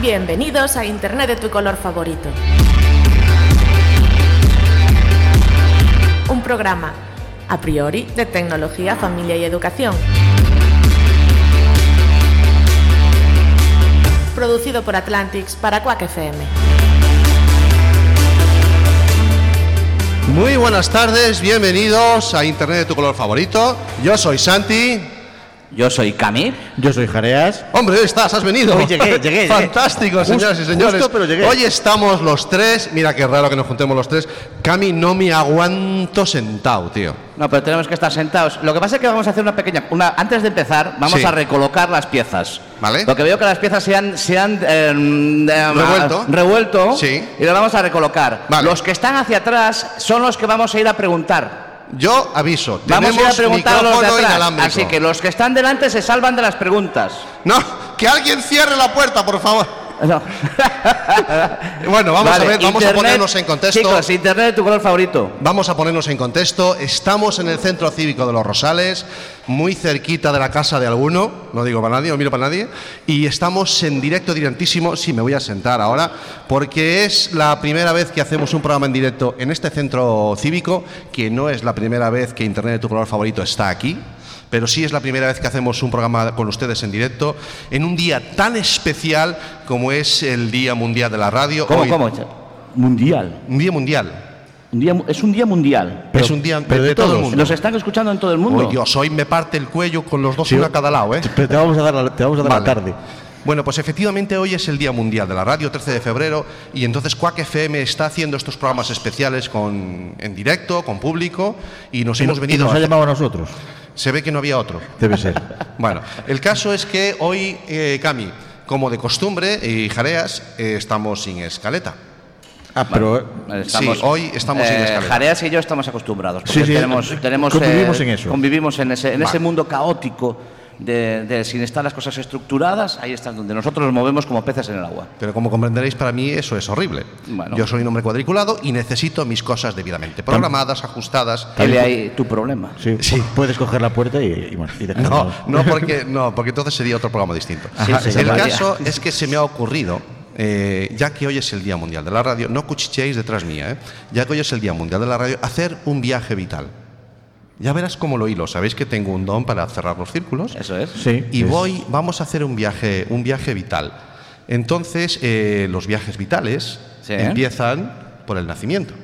Bienvenidos a Internet de tu color favorito. Un programa, a priori, de tecnología, familia y educación. Producido por Atlantics para Quack FM. Muy buenas tardes, bienvenidos a Internet de tu color favorito. Yo soy Santi. Yo soy Cami. Yo soy Jareas. Hombre, hoy estás, has venido. Hoy llegué, llegué, llegué. Fantástico, Justo- señoras y señores. justo, pero llegué. Hoy estamos los tres. Mira qué raro que nos juntemos los tres. Cami, no me aguanto sentado, tío. No, pero tenemos que estar sentados. Lo que pasa es que vamos a hacer una pequeña. Una, antes de empezar, vamos Sí. a recolocar las piezas. Vale. Porque veo que las piezas se han, se han eh, eh, Revuelto. revuelto Sí. y las vamos a recolocar. Vale. Los que están hacia atrás son los que vamos a ir a preguntar. Yo aviso, Vamos a ir a tenemos preguntar a los de atrás. inalámbrico. Así que los que están delante se salvan de las preguntas. No, que alguien cierre la puerta, por favor. No. Bueno, vamos Vale, a ver, vamos a ponernos en contexto. Chicos, internet tu color favorito. Vamos a ponernos en contexto. Estamos en el Centro Cívico de los Rosales, muy cerquita de la casa de alguno, no digo para nadie, no miro para nadie, y estamos en directo directísimo. Sí, me voy a sentar ahora, porque es la primera vez que hacemos un programa en directo en este centro cívico, que no es la primera vez que Internet de tu color favorito está aquí. Pero sí es la primera vez que hacemos un programa con ustedes en directo en un día tan especial como es el Día Mundial de la Radio. ¿Cómo, Hoy- cómo? Mundial. Un día mundial. Un día, es un día mundial. es un día pero de, de todo el mundo. Nos están escuchando en todo el mundo. Uy, Dios, hoy me parte el cuello con los dos Sí, uno a cada lado, ¿eh? Pero te vamos a dar, la, te vamos a dar Vale. la tarde. Bueno, pues efectivamente hoy es el Día Mundial de la Radio, 13 de febrero, y entonces Quack FM está haciendo estos programas especiales con, en directo, con público, y nos Y, hemos no- y venido... nos ha llamado a nosotros. Se ve que no había otro. Debe ser. Bueno, el caso es que hoy, eh, Cami, como de costumbre, y Jareas, eh, estamos sin escaleta. Ah, pero. Estamos- Sí, hoy estamos sin escalera. Jareas y yo estamos acostumbrados. Sí, porque sí, tenemos, eh, tenemos, convivimos eh, en eso. Convivimos en ese, en ese Vale. mundo caótico de, de sin estar las cosas estructuradas. Ahí está donde nosotros nos movemos como peces en el agua. Pero como comprenderéis, para mí eso es horrible. Bueno. Yo soy un hombre cuadriculado y necesito mis cosas debidamente programadas, ajustadas. Dile ahí tu problema. Sí, Sí. Puedes coger la puerta y, y, y No, no porque, no, porque entonces sería otro programa distinto. Sí, sí, el caso es que se me ha ocurrido, eh, ya que hoy es el Día Mundial de la Radio, no cuchichéis detrás mía, eh, ya que hoy es el Día Mundial de la Radio, hacer un viaje vital. Ya verás cómo lo hilo. Sabéis que tengo un don para cerrar los círculos. Eso es. Sí. Y es- voy, vamos a hacer un viaje, un viaje vital. Entonces, eh, los viajes vitales Sí. empiezan por el nacimiento.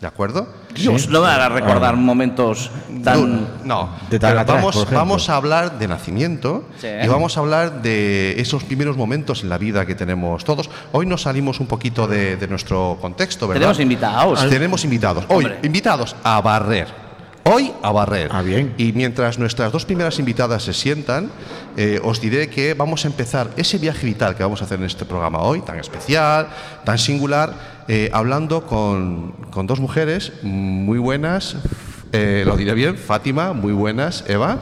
¿De acuerdo? Dios, no me hagas recordar Ah. momentos tan. No, De tan pero atrás, vamos, a hablar de nacimiento Sí. y vamos a hablar de esos primeros momentos en la vida que tenemos todos. Hoy nos salimos un poquito de, de nuestro contexto, ¿verdad? Tenemos invitados. Tenemos invitados. Hoy, Hombre. invitados a barrer. Hoy a barrer. Ah, bien. Y mientras nuestras dos primeras invitadas se sientan, eh, os diré que vamos a empezar ese viaje vital que vamos a hacer en este programa hoy, tan especial, tan singular, eh, hablando con, con dos mujeres muy buenas. eh, lo diré bien, Fátima, muy buenas. Eva,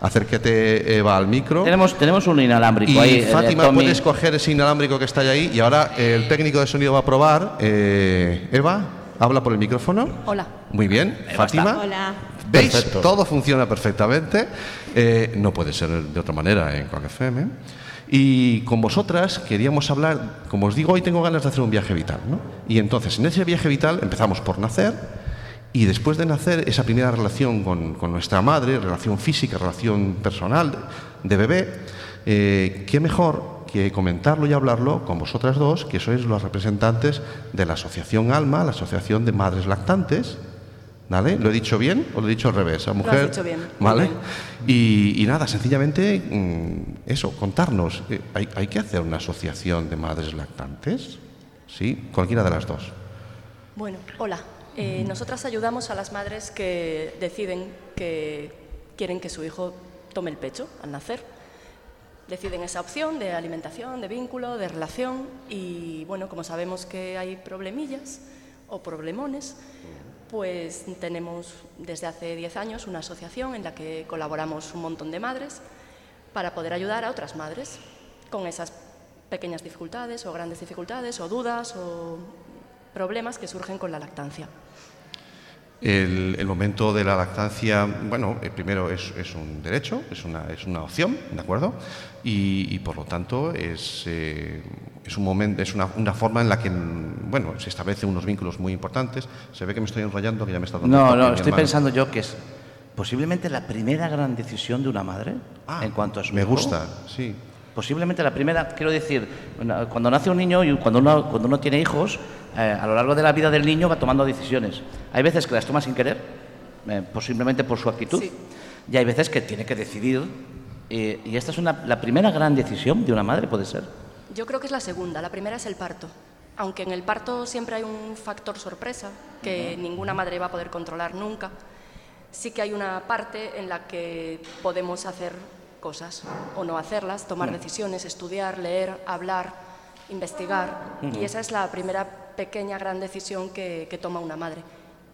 acércate, Eva, al micro. Tenemos, tenemos un inalámbrico Y ahí. Fátima, puedes coger ese inalámbrico que está ahí y ahora el técnico de sonido va a probar. Eh, Eva, habla por el micrófono. Hola. Muy bien. Fátima. Hola. ¿Veis? Perfecto. Todo funciona perfectamente. Eh, no puede ser de otra manera en Quack FM. Y con vosotras queríamos hablar, como os digo, hoy tengo ganas de hacer un viaje vital. ¿no? Y entonces, en ese viaje vital empezamos por nacer y después de nacer, esa primera relación con, con nuestra madre, relación física, relación personal de, de bebé, eh, qué mejor que comentarlo y hablarlo con vosotras dos, que sois los representantes de la Asociación Alma, la Asociación de Madres Lactantes. ¿Vale? ¿Lo he dicho bien o lo he dicho al revés? A mujer, dicho bien, ¿Vale? Y, y nada, sencillamente mm, eso, contarnos. eh, ¿hay, hay que hacer una asociación de madres lactantes? Sí, cualquiera de las dos. Bueno, hola. Eh, nosotras ayudamos a las madres que deciden que quieren que su hijo tome el pecho al nacer. Deciden esa opción de alimentación, de vínculo, de relación y bueno, como sabemos que hay problemillas o problemones, pues tenemos desde hace 10 años una asociación en la que colaboramos un montón de madres para poder ayudar a otras madres con esas pequeñas dificultades o grandes dificultades o dudas o problemas que surgen con la lactancia. El, el momento de la lactancia, bueno, eh, primero es, es un derecho, es una, es una opción, ¿de acuerdo? Y, y por lo tanto es, eh, es, un momento, es una, una forma en la que, bueno, se establecen unos vínculos muy importantes. Se ve que me estoy enrollando, que ya me está dando No, no, estoy hermano. pensando yo que es posiblemente la primera gran decisión de una madre Ah, en cuanto a su Me hijo. gusta, sí. Posiblemente la primera, quiero decir, cuando nace un niño y cuando uno, cuando uno tiene hijos, eh, a lo largo de la vida del niño va tomando decisiones. Hay veces que las toma sin querer, eh, posiblemente por su actitud, Sí. y hay veces que tiene que decidir. eh, y esta es una, la primera gran decisión de una madre, puede ser. Yo creo que es la segunda, la primera es el parto. Aunque en el parto siempre hay un factor sorpresa que ninguna madre va a poder controlar nunca, sí que hay una parte en la que podemos hacer cosas o no hacerlas, tomar decisiones, estudiar, leer, hablar, investigar. Y esa es la primera pequeña gran decisión que, que toma una madre.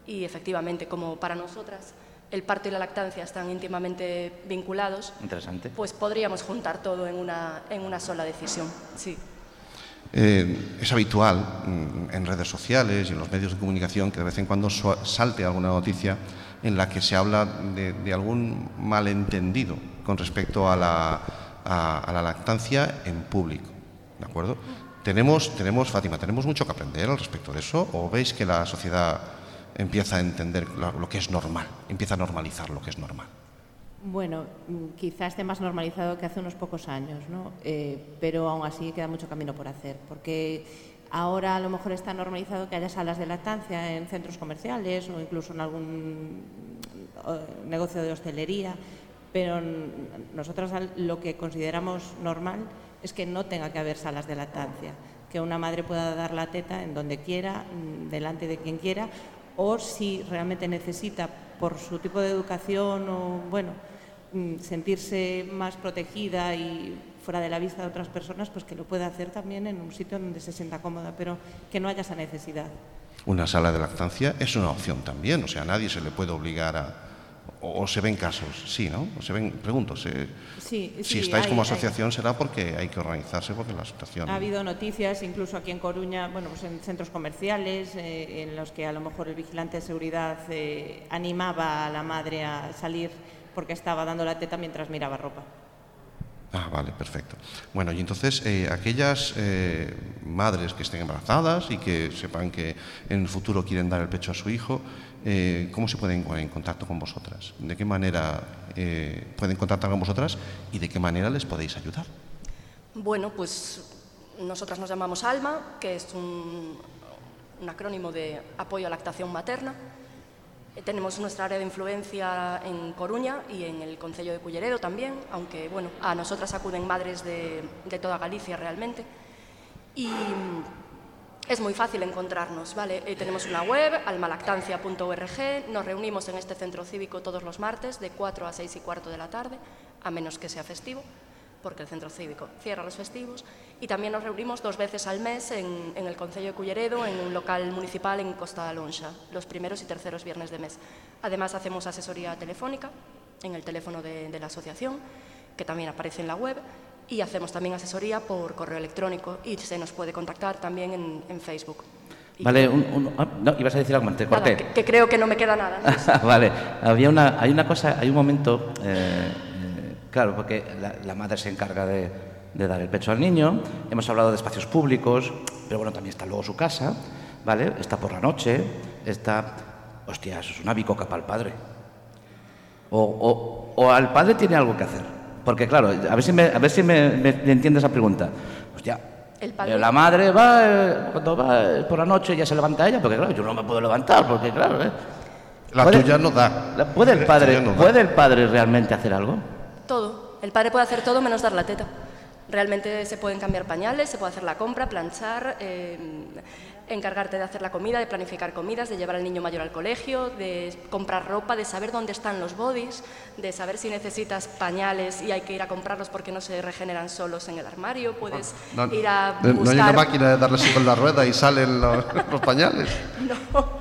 Y efectivamente, como para nosotras el parto y la lactancia están íntimamente vinculados, Interesante. pues podríamos juntar todo en una, en una sola decisión. Sí. Eh, es habitual mm, en redes sociales y en los medios de comunicación que de vez en cuando salte alguna noticia en la que se habla de, de algún malentendido con respecto a la, lactancia en público. ¿De acuerdo? Tenemos, tenemos, Fátima, tenemos mucho que aprender al respecto de eso. ¿O veis que la sociedad empieza a entender lo, que es normal, empieza a normalizar lo que es normal? Bueno, quizás esté más normalizado que hace unos pocos años, ¿no? Eh, pero aún así queda mucho camino por hacer, porque ahora a lo mejor está normalizado que haya salas de lactancia en centros comerciales o incluso en algún eh, negocio de hostelería, pero nosotros lo que consideramos normal es que no tenga que haber salas de lactancia, que una madre pueda dar la teta en donde quiera, delante de quien quiera, o si realmente necesita por su tipo de educación o bueno sentirse más protegida y fuera de la vista de otras personas, pues que lo pueda hacer también en un sitio donde se sienta cómoda, pero que no haya esa necesidad. Una sala de lactancia es una opción también, o sea, a nadie se le puede obligar a... O, o se ven casos, sí, ¿no? O se ven, pregunto, se- Sí, si estáis hay- como hay- asociación será porque hay que organizarse porque la situación... Ha habido noticias, incluso aquí en Coruña, bueno, pues en centros comerciales, eh, en los que a lo mejor el vigilante de seguridad eh, animaba a la madre a salir porque estaba dando la teta mientras miraba ropa. Ah, vale, perfecto. Bueno, y entonces eh, aquellas eh, madres que estén embarazadas y que sepan que en el futuro quieren dar el pecho a su hijo, eh, ¿cómo se pueden poner en contacto con vosotras? ¿De qué manera eh, pueden contactar con vosotras y de qué manera les podéis ayudar? Bueno, pues nosotras nos llamamos ALMA, que es un, un acrónimo de apoyo a lactación materna. Eh, Tenemos nuestra área de influencia en Coruña y en el Concello de Culleredo también, aunque bueno, a nosotras acuden madres de, de toda Galicia realmente. Y es muy fácil encontrarnos, ¿vale? Eh, tenemos una web, almalactancia.org, nos reunimos en este centro cívico todos los martes de 4 a 6 y cuarto de la tarde, a menos que sea festivo, porque el centro cívico cierra los festivos, y también nos reunimos dos veces al mes en, el Concello de Culleredo, en un local municipal en Costa de Alonxa, los primeros y terceros viernes de mes. Además hacemos asesoría telefónica en el teléfono de la asociación, que también aparece en la web, y hacemos también asesoría por correo electrónico y se nos puede contactar también en, en Facebook. Vale, un, un- ah, no, ibas a decir algo, te nada, corté. que, que creo que no me queda nada. ¿no? vale, había una, hay una cosa, hay un momento, eh, eh, claro, porque la, la madre se encarga de, de dar el pecho al niño, hemos hablado de espacios públicos, pero bueno, también está luego su casa, ¿vale? Está por la noche, está, hostia, eso es una bicoca para el padre. O, o, o al padre tiene algo que hacer, porque claro, a ver si me, a ver si me, me- me entiende esa pregunta. Hostia, El padre- la madre va, eh, cuando va eh, por la noche ya se levanta ella, porque claro, yo no me puedo levantar, porque claro, ¿eh? La ¿Puede- tuya no da. la- ¿Puede el, padre, no. ¿Puede el padre realmente hacer algo? Todo. El padre puede hacer todo menos dar la teta. Realmente se pueden cambiar pañales, se puede hacer la compra, planchar, eh, encargarte de hacer la comida, de planificar comidas, de llevar al niño mayor al colegio, de comprar ropa, de saber dónde están los bodies, de saber si necesitas pañales y hay que ir a comprarlos porque no se regeneran solos en el armario. Puedes No, ir a no- no hay una buscar máquina de darle así con la rueda y salen los, los pañales. No.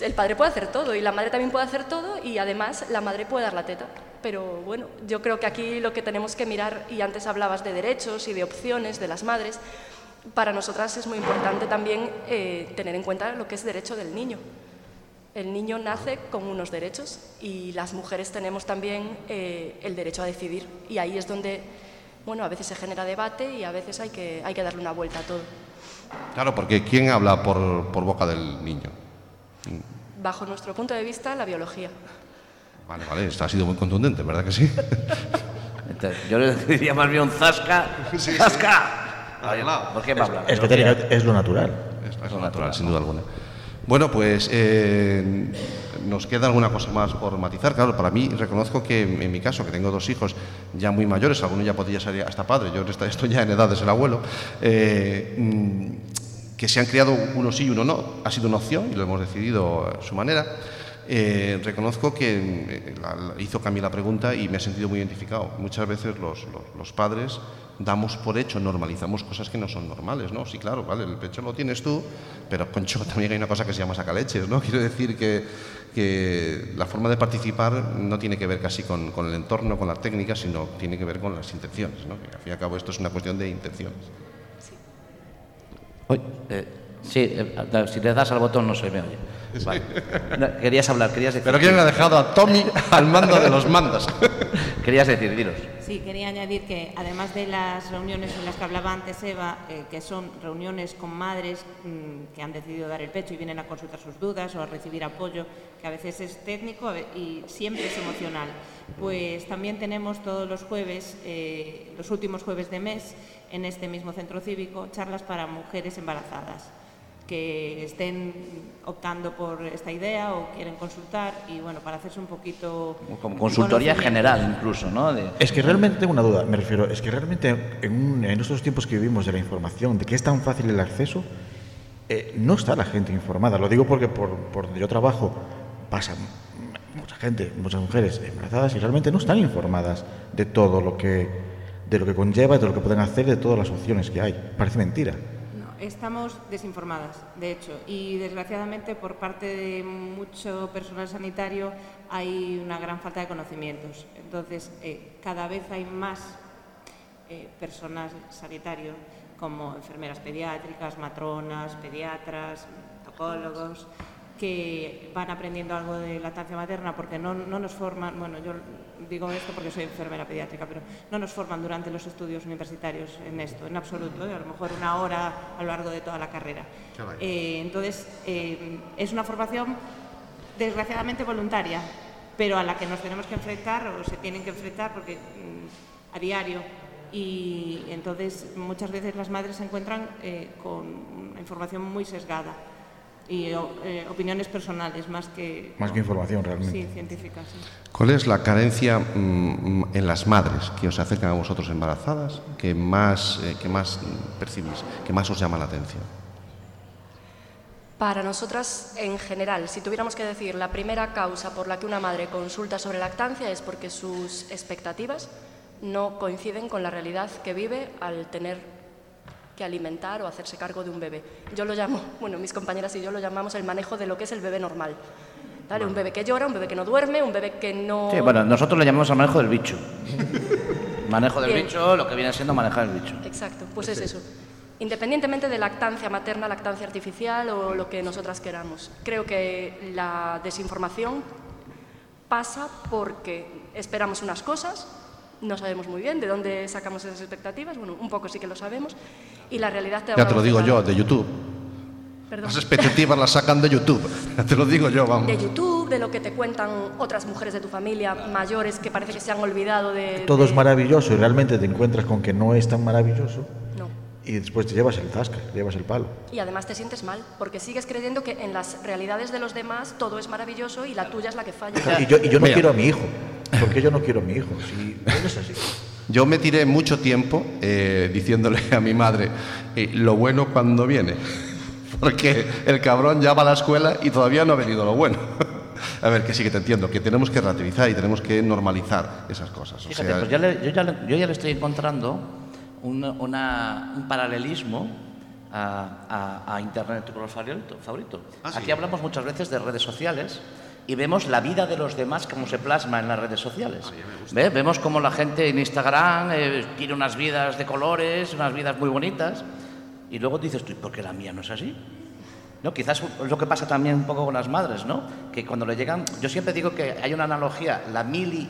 El padre puede hacer todo y la madre también puede hacer todo y además la madre puede dar la teta. Pero bueno, yo creo que aquí lo que tenemos que mirar, y antes hablabas de derechos y de opciones de las madres, para nosotras es muy importante también eh, tener en cuenta lo que es derecho del niño. El niño nace con unos derechos y las mujeres tenemos también eh, el derecho a decidir. Y ahí es donde, bueno, a veces se genera debate y a veces hay que, hay que darle una vuelta a todo. Claro, porque ¿quién habla por, por boca del niño? Bajo nuestro punto de vista, la biología. Vale, vale, esto ha sido muy contundente, ¿verdad que sí? Entonces, yo le diría más bien un zasca. ¡Zasca! Ahí. Es que técnicamente es lo natural. Es, es lo natural, sin duda alguna. Bueno, pues eh, nos queda alguna cosa más por matizar. Claro, para mí reconozco que en, mi caso, que tengo dos hijos ya muy mayores, alguno ya podría ser hasta padre, yo esta- estoy ya en edad de ser abuelo, eh, mm, que se han criado uno sí y uno no, ha sido una opción y lo hemos decidido a su manera. Eh, reconozco que la- la- hizo Camila la pregunta y me he sentido muy identificado. Muchas veces los, los- los padres damos por hecho, normalizamos cosas que no son normales, ¿no? Sí, claro, vale, el pecho lo tienes tú, pero concho, también hay una cosa que se llama sacaleches, ¿no? Quiero decir que, que la forma de participar no tiene que ver casi con, con el entorno, con la técnica, sino tiene que ver con las intenciones, ¿no? Que al fin y al cabo esto es una cuestión de intenciones. Uy, eh, sí, eh, si le das al botón no se me oye. Vale. No, querías hablar, querías decir. Pero ¿quién ha dejado a Tommy al mando de los mandas? Querías decir, diros. Sí, quería añadir que además de las reuniones en las que hablaba antes Eva, eh, que son reuniones con madres mm, que han decidido dar el pecho y vienen a consultar sus dudas o a recibir apoyo, que a veces es técnico y siempre es emocional, pues también tenemos todos los jueves, eh, los últimos jueves de mes, en este mismo centro cívico, charlas para mujeres embarazadas que estén optando por esta idea o quieren consultar y bueno, para hacerse un poquito... Como consultoría general incluso, ¿no? De- Es que realmente tengo una duda, me refiero, es que realmente en, un- en estos tiempos que vivimos de la información, de que es tan fácil el acceso, eh, no está la gente informada. Lo digo porque por, por donde yo trabajo pasa m- mucha gente, muchas mujeres embarazadas y realmente no están informadas de todo lo que, de lo que conlleva, de lo que pueden hacer, de todas las opciones que hay. Parece mentira. Estamos desinformadas, de hecho, y desgraciadamente por parte de mucho personal sanitario hay una gran falta de conocimientos. Entonces, eh, cada vez hay más eh, personal sanitario, como enfermeras pediátricas, matronas, pediatras, tocólogos, que van aprendiendo algo de lactancia materna porque no, no nos forman, bueno, yo digo esto porque soy enfermera pediátrica, pero no nos forman durante los estudios universitarios en esto, en absoluto, ¿eh? a lo mejor una hora a lo largo de toda la carrera. Eh, entonces, eh, es una formación desgraciadamente voluntaria, pero a la que nos tenemos que enfrentar o se tienen que enfrentar porque mm, a diario y entonces muchas veces las madres se encuentran con una información muy sesgada y o- eh, opiniones personales más que Más que información realmente. sí, científicas. sí. ¿Cuál es la carencia mm, en las madres que os acercan a vosotros embarazadas que más, eh, que más percibís, que más os llama la atención? Para nosotras, en general, si tuviéramos que decir la primera causa por la que una madre consulta sobre lactancia es porque sus expectativas no coinciden con la realidad que vive al tener que alimentar o hacerse cargo de un bebé. Yo lo llamo, bueno, mis compañeras y yo lo llamamos el manejo de lo que es el bebé normal. ¿Vale? Un bebé que llora, un bebé que no duerme, un bebé que no... Sí, bueno, nosotros le llamamos al manejo del bicho. manejo del Bien. bicho, lo que viene siendo manejar el bicho. Exacto, pues es eso. Independientemente de lactancia materna, lactancia artificial o lo que nosotras queramos. Creo que la desinformación pasa porque esperamos unas cosas, no sabemos muy bien de dónde sacamos esas expectativas, bueno, un poco sí que lo sabemos, y la realidad te Ya te lo digo yo, de YouTube. Perdón. Las expectativas las sacan de YouTube. Ya te lo digo yo, vamos. De YouTube, de lo que te cuentan otras mujeres de tu familia, mayores que parece que se han olvidado de... Todo es de- maravilloso y realmente te encuentras con que no es tan maravilloso. Y después te llevas el zasca, te llevas el palo. Y además te sientes mal, porque sigues creyendo que en las realidades de los demás todo es maravilloso y la tuya es la que falla. Y yo, y yo no Mira. quiero a mi hijo. ¿Por qué yo no quiero a mi hijo? Si no es así. Yo me tiré mucho tiempo eh, diciéndole a mi madre eh, lo bueno cuando viene, porque el cabrón ya va a la escuela y todavía no ha venido lo bueno. A ver, que sí que te entiendo, que tenemos que relativizar y tenemos que normalizar esas cosas. O Fíjate, sea, pues yo, le- yo ya, le- yo ya le estoy encontrando un, una- un paralelismo a, a- a Internet, tu color favorito. Ah, sí. Aquí hablamos muchas veces de redes sociales y vemos la vida de los demás como se plasma en las redes sociales. ¿Ve? Vemos cómo la gente en Instagram eh, tiene unas vidas de colores, unas vidas muy bonitas, y luego dices tú, ¿y por qué la mía no es así? ¿no? Quizás es lo que pasa también un poco con las madres, ¿no? Que cuando le llegan, yo siempre digo que hay una analogía, la mili,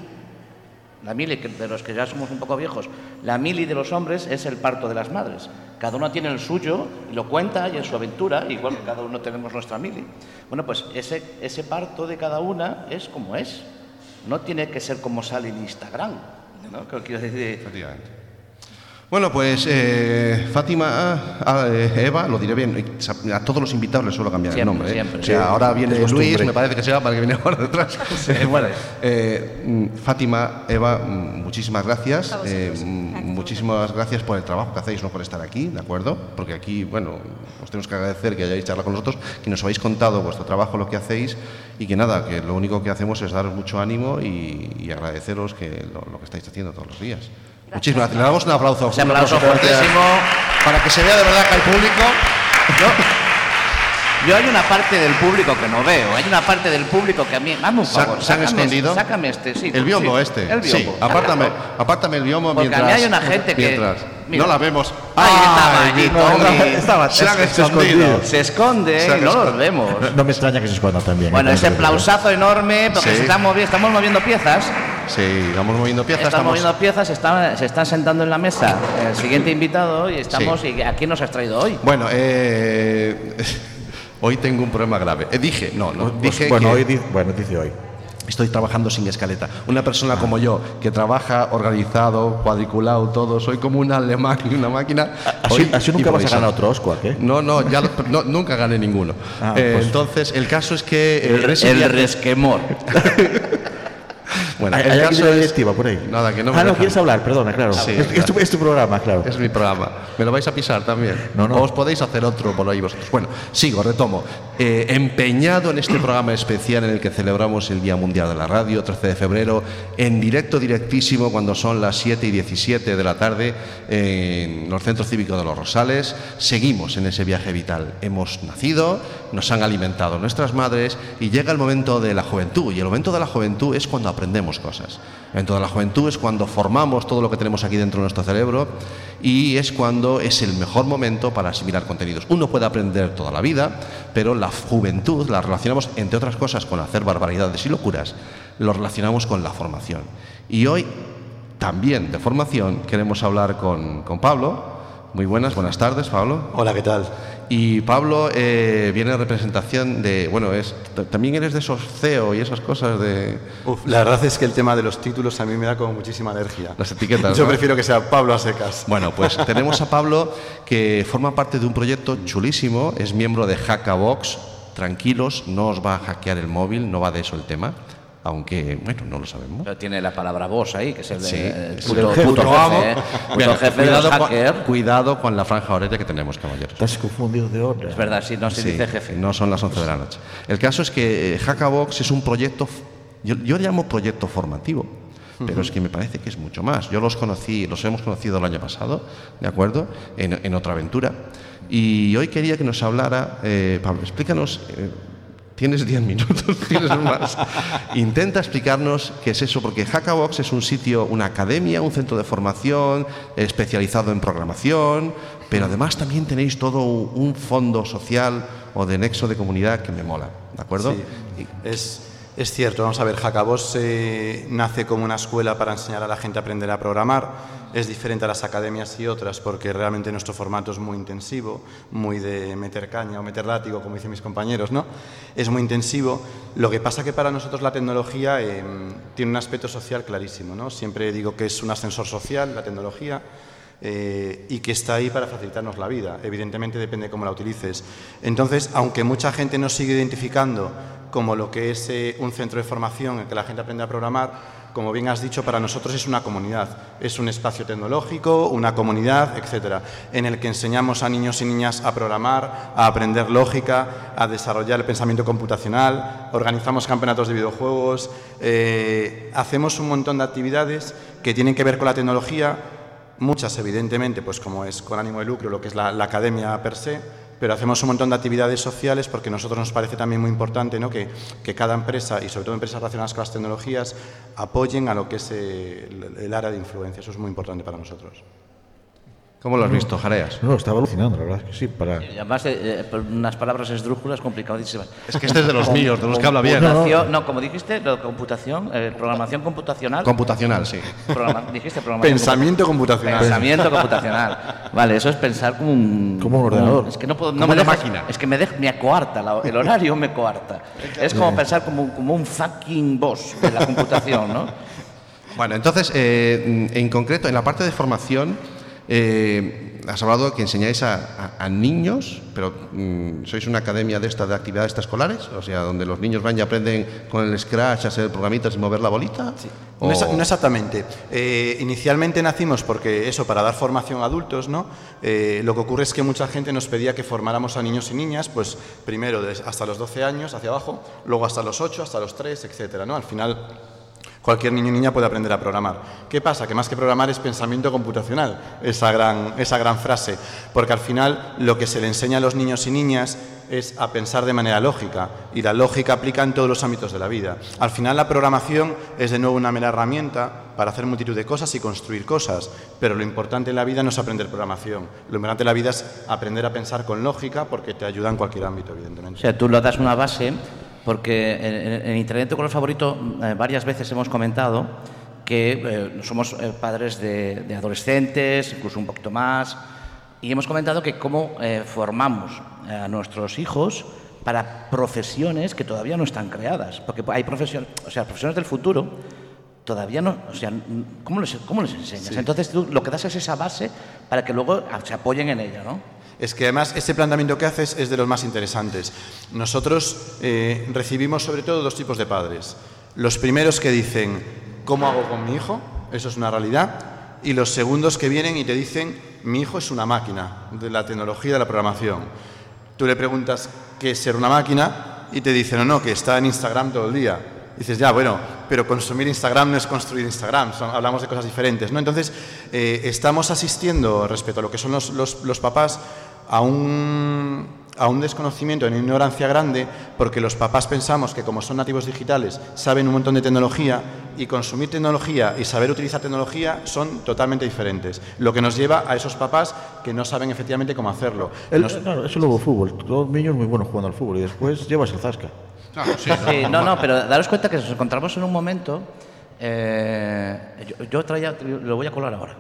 la mili de los que ya somos un poco viejos, la mili de los hombres es el parto de las madres. Cada uno tiene el suyo y lo cuenta y en su aventura, igual que cada uno tenemos nuestra mili. Bueno, pues ese, ese parto de cada una es como es. No tiene que ser como sale en Instagram, ¿no? Que. Bueno, pues eh, Fátima, ah, ah, eh, Eva, lo diré bien, a todos los invitados les suelo cambiar Siempre, el nombre. ¿eh? siempre. O sea, Sí, ahora viene. Luis, me parece que sea para el que viene ahora detrás. Eh, bueno, eh, mm, Fátima, Eva, mm, muchísimas gracias. Eh, mm, muchísimas gracias por el trabajo que hacéis, no por estar aquí, ¿de acuerdo? Porque aquí, bueno, os tenemos que agradecer que hayáis charlado con nosotros, que nos habéis contado vuestro trabajo, lo que hacéis, y que nada, que lo único que hacemos es daros mucho ánimo y, y agradeceros que lo, lo que estáis haciendo todos los días. Muchísimas gracias. Le damos un aplauso. un aplauso fuertísimo. para que se vea de verdad que el público. Yo hay una parte del público que no veo, hay una parte del público que a mí, hazme un ¿Se, favor, se han sácame este, escondido? sácame este, sí. El biombo sí, este. El Sí, biombo. apártame, sácalo. apártame el biombo Porque a mientras. mí hay una gente que- mientras- mira. no la vemos. Ahí estaba, Ay, allí, no, Tommy. no, Estaba- se han se- escondido. escondido. Se esconde Se no los escondido. vemos. No, no me extraña que se escondan también. Bueno, ¿eh? ese aplausazo enorme, porque Sí. se están movi- estamos moviendo piezas, Sí, vamos moviendo piezas. estamos estamos- moviendo piezas, se están, se están sentando en la mesa el siguiente invitado y estamos, Sí. y ¿a quién nos has traído hoy? Bueno, eh, hoy tengo un problema grave. Eh, dije, no, no, Pues, dije bueno, que hoy di- bueno, dice hoy. estoy trabajando sin escaleta. Una persona como yo, que trabaja organizado, cuadriculado, todo, soy como un alemán y una máquina. Así, hoy así nunca vas a ganar otro Oscar, ¿eh? No, no, ya lo- no, nunca gané ninguno. Ah, Eh, pues- Entonces, el caso es que eh, El, el resquemor. bueno, ¿Hay, el hay caso es- directiva por ahí? Nada, que no me Ah, no, dejan. quieres hablar, perdona, claro. Sí, es, es tu, es tu programa, claro. Es mi programa. ¿Me lo vais a pisar también? No, no. ¿O os podéis hacer otro por ahí vosotros? Bueno, sigo, retomo. Eh, empeñado en este programa especial en el que celebramos el Día Mundial de la Radio, 13 de febrero, en directo, directísimo, cuando son las 7 y 17 de la tarde, en los centros cívicos de los Rosales, seguimos en ese viaje vital. Hemos nacido, nos han alimentado nuestras madres y llega el momento de la juventud. Y el momento de la juventud es cuando aprendemos cosas. De la juventud es cuando formamos todo lo que tenemos aquí dentro de nuestro cerebro y es cuando es el mejor momento para asimilar contenidos. Uno puede aprender toda la vida, pero la juventud la relacionamos, entre otras cosas, con hacer barbaridades y locuras, lo relacionamos con la formación. Y hoy, también de formación, queremos hablar con, con Pablo. Muy buenas, buenas tardes, Pablo. Hola, ¿qué tal? Y Pablo eh, viene en representación de, bueno, es, también eres de esos CEO y esas cosas de Uf, la verdad es que el tema de los títulos a mí me da como muchísima alergia. las etiquetas. Yo ¿no? prefiero que sea Pablo a secas. Bueno, pues tenemos a Pablo que forma parte de un proyecto chulísimo, es miembro de Hackabox. Tranquilos, no os va a hackear el móvil, no va de eso el tema, aunque, bueno, no lo sabemos. Pero tiene la palabra vos ahí, que es el, Sí, el es puto, el jefe, puto lo jefe. ¿eh? Puto Bien, jefe de cuidado, con, hackers. cuidado con la franja horaria que tenemos, caballeros. Estás confundido de orden. Es verdad, sí, no se Sí, dice jefe. No son las 11 de la noche. El caso es que eh, Hackabox es un proyecto, yo, yo le llamo proyecto formativo, pero es que me parece que es mucho más. Yo los conocí, los hemos conocido el año pasado, ¿de acuerdo? En, en otra aventura. Y hoy quería que nos hablara, eh, Pablo, explícanos. eh, Tienes 10 minutos, tienes más. Intenta explicarnos qué es eso, porque Hackabox es un sitio, una academia, un centro de formación especializado en programación, pero además también tenéis todo un fondo social o de nexo de comunidad que me mola, ¿de acuerdo? Sí, es, es cierto, vamos a ver, Hackabos eh, nace como una escuela para enseñar a la gente a aprender a programar. Es diferente a las academias y otras porque realmente nuestro formato es muy intensivo, muy de meter caña o meter látigo, como dicen mis compañeros, ¿no? Es muy intensivo. Lo que pasa que para nosotros la tecnología eh, tiene un aspecto social clarísimo, ¿no? Siempre digo que es un ascensor social, la tecnología, eh, y que está ahí para facilitarnos la vida. Evidentemente depende de cómo la utilices. Entonces, aunque mucha gente nos sigue identificando como lo que es eh, un centro de formación en que la gente aprende a programar, como bien has dicho, para nosotros es una comunidad, es un espacio tecnológico, una comunidad, etcétera, en el que enseñamos a niños y niñas a programar, a aprender lógica, a desarrollar el pensamiento computacional, organizamos campeonatos de videojuegos, eh, hacemos un montón de actividades que tienen que ver con la tecnología, muchas evidentemente, pues como es con ánimo de lucro, lo que es la, la academia per se, pero hacemos un montón de actividades sociales porque a nosotros nos parece también muy importante que, cada empresa, y sobre todo empresas relacionadas con las tecnologías, apoyen a lo que es eh, el área de influencia. Eso es muy importante para nosotros. ¿Cómo lo has visto, Jareas? No, estaba alucinando, la verdad es que sí. Para... Y además, eh, eh, por unas palabras esdrújulas complicadísimas. Es que este es de los míos, de los que habla bien. Computación- no, como dijiste, lo de computación, eh, programación computacional. Computacional, sí. Programa- dijiste programación Pensamiento compu- computacional. Pensamiento computacional. Vale, eso es pensar como un... Como un ordenador. Es que no puedo... No Como me una dejas- máquina. Es que me, dej- me coarta, la- el horario me coarta. Es como pensar como, como un fucking boss de la computación, ¿no? Bueno, entonces, eh, en concreto, en la parte de formación, eh, has hablado que enseñáis a, a- a niños, pero mm, ¿sois una academia de esta de actividades extraescolares? O sea, donde los niños van y aprenden con el Scratch a hacer programitas y mover la bolita. No, exa- ¿O- no exactamente. Eh, inicialmente nacimos porque eso, para dar formación a adultos, ¿no? Eh, lo que ocurre es que mucha gente nos pedía que formáramos a niños y niñas, pues primero hasta los 12 años hacia abajo, luego hasta los 8, hasta los 3, etcétera, ¿no? Al final cualquier niño y niña puede aprender a programar. ¿Qué pasa? Que más que programar es pensamiento computacional, esa gran, esa gran frase, porque al final lo que se le enseña a los niños y niñas es a pensar de manera lógica y la lógica aplica en todos los ámbitos de la vida. Al final la programación es de nuevo una mera herramienta para hacer multitud de cosas y construir cosas, pero lo importante en la vida no es aprender programación, lo importante en la vida es aprender a pensar con lógica porque te ayuda en cualquier ámbito, O evidentemente. sea, tú lo das una base, porque en, en- Internet tu color favorito eh, varias veces hemos comentado que eh, somos eh, padres de, de adolescentes, incluso un poquito más, y hemos comentado que cómo eh, formamos a nuestros hijos para profesiones que todavía no están creadas, porque hay profesiones, o sea, profesiones del futuro todavía no, o sea, ¿cómo les, cómo les enseñas? Entonces tú lo que das es esa base para que luego se apoyen en ella, ¿no? Es que además ese planteamiento que haces es de los más interesantes. Nosotros eh, recibimos sobre todo dos tipos de padres. Los primeros que dicen, ¿cómo hago con mi hijo? Eso es una realidad. Y los segundos que vienen y te dicen, mi hijo es una máquina de la tecnología de la programación. Tú le preguntas qué es ser una máquina y te dicen, no, no, que está en Instagram todo el día. Dices, ya, bueno, pero consumir Instagram no es construir Instagram, hablamos de cosas diferentes, ¿no? Entonces, eh, estamos asistiendo respecto a lo que son los- los papás a un, a un desconocimiento, a una ignorancia grande, porque los papás pensamos que como son nativos digitales, saben un montón de tecnología y consumir tecnología y saber utilizar tecnología son totalmente diferentes. Lo que nos lleva a esos papás que no saben efectivamente cómo hacerlo. El- Nos- claro, eso luego fútbol. Los niños muy buenos jugando al fútbol y después llevas el zasca. Claro, sí, Sí, no, no, pero daros cuenta que nos encontramos en un momento. eh, yo, yo traía, lo voy a colar ahora.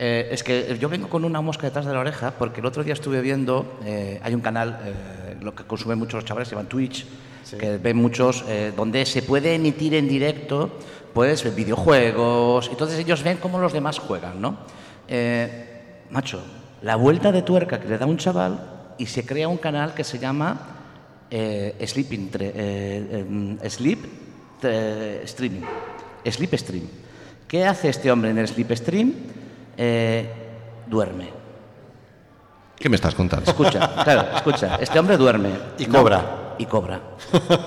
Eh, es que yo vengo con una mosca detrás de la oreja porque el otro día estuve viendo, eh, hay un canal, eh, lo que consumen muchos los chavales, se llama Twitch, que ven muchos, donde se puede emitir en directo pues videojuegos, entonces ellos ven cómo los demás juegan, ¿no? Macho, la vuelta de tuerca que le da un chaval y se crea un canal que se llama Sleeping em, Sleep Streaming. Sleep Stream. ¿Qué hace este hombre en el Sleep Stream? Eh, duerme. ¿Qué me estás contando? Escucha, claro, escucha. Este hombre duerme. Y No, cobra. y cobra.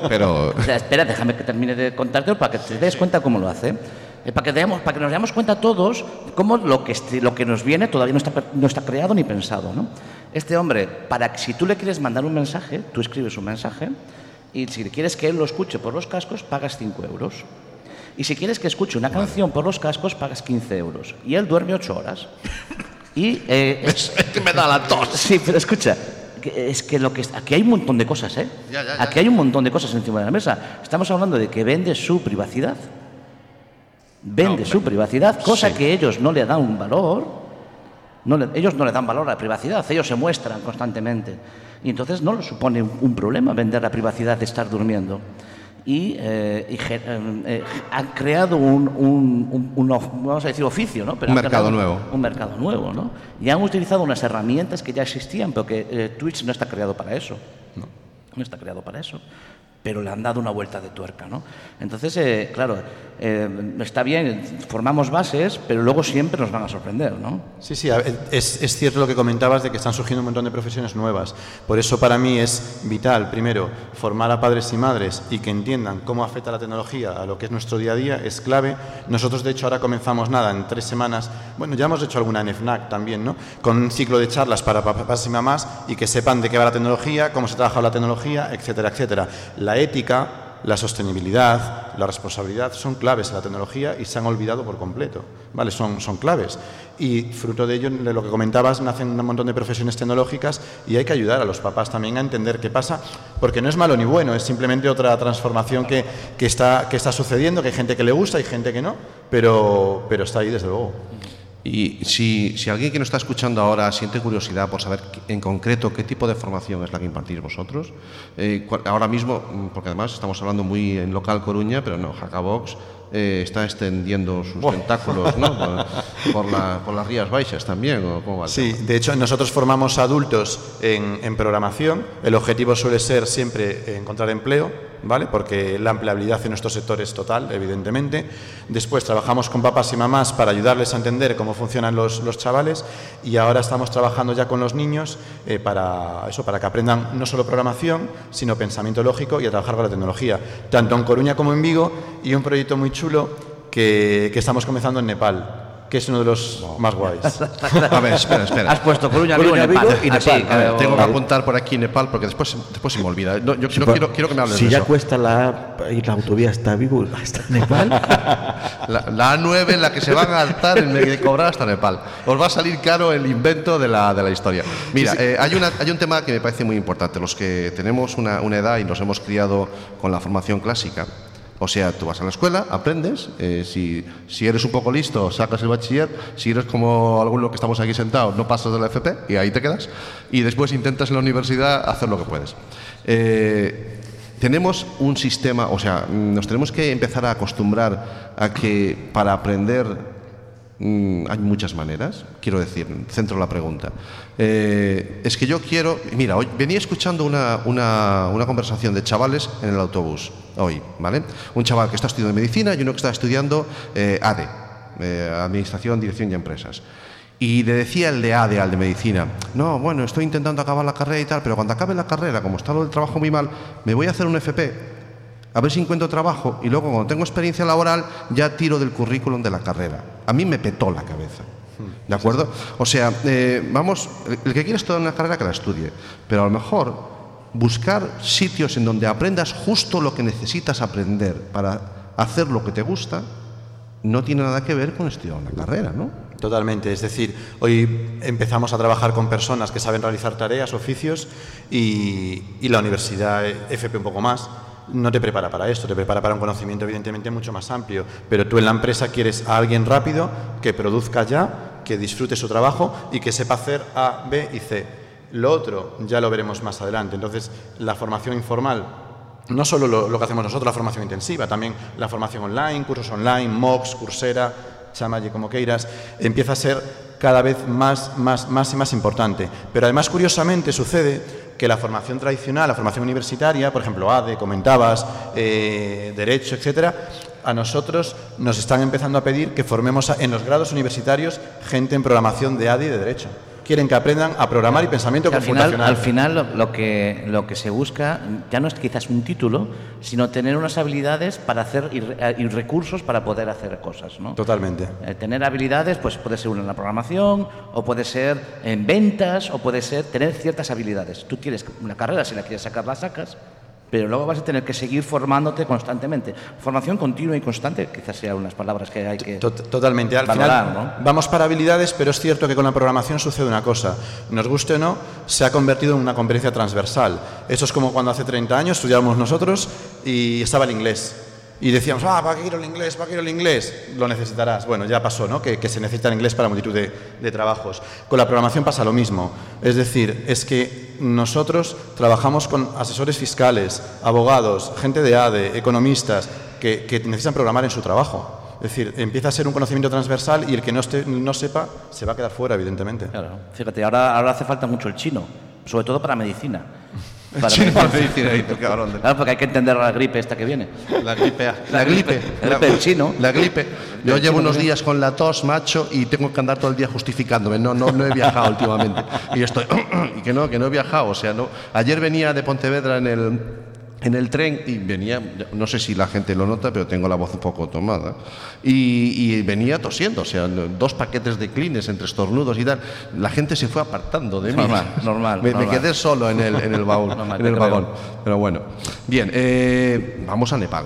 Pero O sea, espera, déjame que termine de contártelo para que te des cuenta cómo lo hace. Eh, para, que demos- para que nos demos cuenta todos cómo lo que, lo que nos viene todavía no está, no está creado ni pensado. ¿no? Este hombre, para que si tú le quieres mandar un mensaje, tú escribes un mensaje y si quieres que él lo escuche por los cascos, pagas 5 euros. Y si quieres que escuche una canción por los cascos, pagas 15 euros. Y él duerme 8 horas. Y eh, es- es que me da la tos. Sí, pero escucha, es que lo que aquí hay un montón de cosas, ¿eh? Ya, ya, ya. Aquí hay un montón de cosas encima de la mesa. Estamos hablando de que vende su privacidad. Vende su privacidad, cosa Sí. que ellos no le dan un valor. No le- ellos no le dan valor a la privacidad, ellos se muestran constantemente. Y entonces no les supone un, un problema vender la privacidad de estar durmiendo. Y, eh, y eh, eh, han creado un, un- un- vamos a decir oficio, ¿no? Un mercado nuevo. Un mercado nuevo, ¿no? Y han utilizado unas herramientas que ya existían, pero que eh, Twitch no está creado para eso. No, no está creado para eso. pero le han dado una vuelta de tuerca, ¿no? Entonces, eh, claro, eh, está bien, formamos bases, pero luego siempre nos van a sorprender, ¿no? Sí, sí, es, es cierto lo que comentabas de que están surgiendo un montón de profesiones nuevas. Por eso para mí es vital, primero, formar a padres y madres y que entiendan cómo afecta la tecnología a lo que es nuestro día a día, es clave. Nosotros, de hecho, ahora comenzamos nada, en tres semanas, bueno, ya hemos hecho alguna en FNAC también, ¿no? Con un ciclo de charlas para papás y mamás y que sepan de qué va la tecnología, cómo se trabaja la tecnología, etcétera, etcétera. La ética, la sostenibilidad, la responsabilidad son claves en la tecnología y se han olvidado por completo, ¿vale? Son, son claves. Y fruto de ello, de lo que comentabas, nacen un montón de profesiones tecnológicas y hay que ayudar a los papás también a entender qué pasa, porque no es malo ni bueno, es simplemente otra transformación que, que está, que está sucediendo, que hay gente que le gusta y gente que no, pero, pero está ahí desde luego. Y si, alguien que nos está escuchando ahora siente curiosidad por saber en concreto qué tipo de formación es la que impartís vosotros, eh, ahora mismo, mm, porque además estamos hablando muy en local Coruña, pero no, Jacabox eh, está extendiendo sus tentáculos ¿no? por, por la- por las Rías Baixas también, ¿o cómo va Sí, de hecho nosotros formamos adultos en, en programación. El objetivo suele ser siempre encontrar empleo, ¿vale? Porque la empleabilidad en nuestro sector es total, evidentemente. Después trabajamos con papás y mamás para ayudarles a entender cómo funcionan los, los chavales y ahora estamos trabajando ya con los niños eh, para eso, para que aprendan no solo programación, sino pensamiento lógico y a trabajar con la tecnología, tanto en Coruña como en Vigo y un proyecto muy chulo que, que estamos comenzando en Nepal, que es uno de los más guays. A ver, espera, espera. Has puesto Coruña, Coruña, Vigo, Vigo Nepal. y Ah, sí, Nepal. A ver, claro. Tengo que apuntar por aquí Nepal porque después, después se me olvida. No, yo no Pues, quiero, quiero que me hables si de ya eso. cuesta la, ir la autovía hasta Vigo, hasta Nepal. La, la A9 en la que se van a hartar en vez de cobrar hasta Nepal. Os va a salir caro el invento de la, de la historia. Mira, eh, hay, una, hay un tema que me parece muy importante. Los que tenemos una, una edad y nos hemos criado con la formación clásica. O sea, tú vas a la escuela, aprendes, eh, si, si eres un poco listo, sacas el bachiller, si eres como algunos que estamos aquí sentados, no pasas de la FP y ahí te quedas, y después intentas en la universidad hacer lo que puedes. Eh, tenemos un sistema, o sea, nos tenemos que empezar a acostumbrar a que para aprender hay muchas maneras. Quiero decir, centro la pregunta. Eh, es que yo quiero. Mira, hoy venía escuchando una, una- una conversación de chavales en el autobús hoy, ¿vale? Un chaval que está estudiando medicina y uno que está estudiando eh, ADE, eh, Administración, Dirección y Empresas. Y le decía el de ADE al de medicina, no, bueno, estoy intentando acabar la carrera y tal, pero cuando acabe la carrera, como está lo del trabajo muy mal, me voy a hacer un FP, a ver si encuentro trabajo y luego cuando tengo experiencia laboral ya tiro del currículum de la carrera. A mí me petó la cabeza. ¿De acuerdo? O sea, eh, vamos, el- que quiere estudiar una carrera que la estudie, pero a lo mejor buscar sitios en donde aprendas justo lo que necesitas aprender para hacer lo que te gusta no tiene nada que ver con estudiar una carrera, ¿no? Totalmente, es decir, hoy empezamos a trabajar con personas que saben realizar tareas, oficios y, y la universidad eh, FP un poco más no te prepara para esto, te prepara para un conocimiento evidentemente mucho más amplio, pero tú en la empresa quieres a alguien rápido que produzca ya, que disfrute su trabajo y que sepa hacer A, B y C. Lo otro ya lo veremos más adelante, entonces la formación informal no solo lo, que hacemos nosotros, la formación intensiva, también la formación online, cursos online, MOOCs, Coursera, Chamalle, como queiras, empieza a ser cada vez más, más, más y más importante. Pero además, curiosamente, sucede que la formación tradicional, la formación universitaria, por ejemplo, ADE, comentabas, eh, Derecho, etcétera, a nosotros nos están empezando a pedir que formemos en los grados universitarios gente en programación de ADE y de Derecho. Quieren que aprendan a programar y pensamiento Que al final, computacional. al final lo, lo que, lo que se busca ya no es quizás un título, sino tener unas habilidades para hacer y, y recursos para poder hacer cosas. ¿no? Totalmente. Eh, tener habilidades, pues puede ser una en la programación, o puede ser en ventas, o puede ser tener ciertas habilidades. Tú quieres una carrera, si la quieres sacar, la sacas, pero luego vas a tener que seguir formándote constantemente. Formación continua y constante, quizás sean unas palabras que hay que... Tot- Totalmente. Al Valorar, final ¿no? vamos para habilidades, pero es cierto que con la programación sucede una cosa. Nos guste o no, se ha convertido en una competencia transversal. Eso es como cuando hace 30 años estudiábamos nosotros y estaba el inglés. Y decíamos, ah, ¿para qué el inglés? ¿Para qué quiero el inglés? Lo necesitarás. Bueno, ya pasó, ¿no? Que, que se necesita el inglés para multitud de, de trabajos. Con la programación pasa lo mismo. Es decir, es que nosotros trabajamos con asesores fiscales, abogados, gente de ADE, economistas, que, que necesitan programar en su trabajo. Es decir, empieza a ser un conocimiento transversal y el que no, esté, no sepa se va a quedar fuera, evidentemente. Claro. Fíjate, ahora, ahora hace falta mucho el chino, sobre todo para medicina. Para Chino cabrón. Claro, porque hay que entender la gripe esta que viene. La gripe. A. La gripe. La gripe del chino. La gripe. Yo llevo unos días con la tos, macho, y tengo que andar todo el día justificándome. No, no, no he viajado últimamente. Y estoy. y que no, que no he viajado. O sea, no. Ayer venía de Pontevedra en el. En el tren y venía, no sé si la gente lo nota, pero tengo la voz un poco tomada. Y, y venía tosiendo, o sea, dos paquetes de clines entre estornudos y tal. La gente se fue apartando de mí. Normal, normal, Me, me normal. quedé solo en el, en el baúl, Normal, en el vagón. Pero bueno. Bien, eh, vamos a Nepal.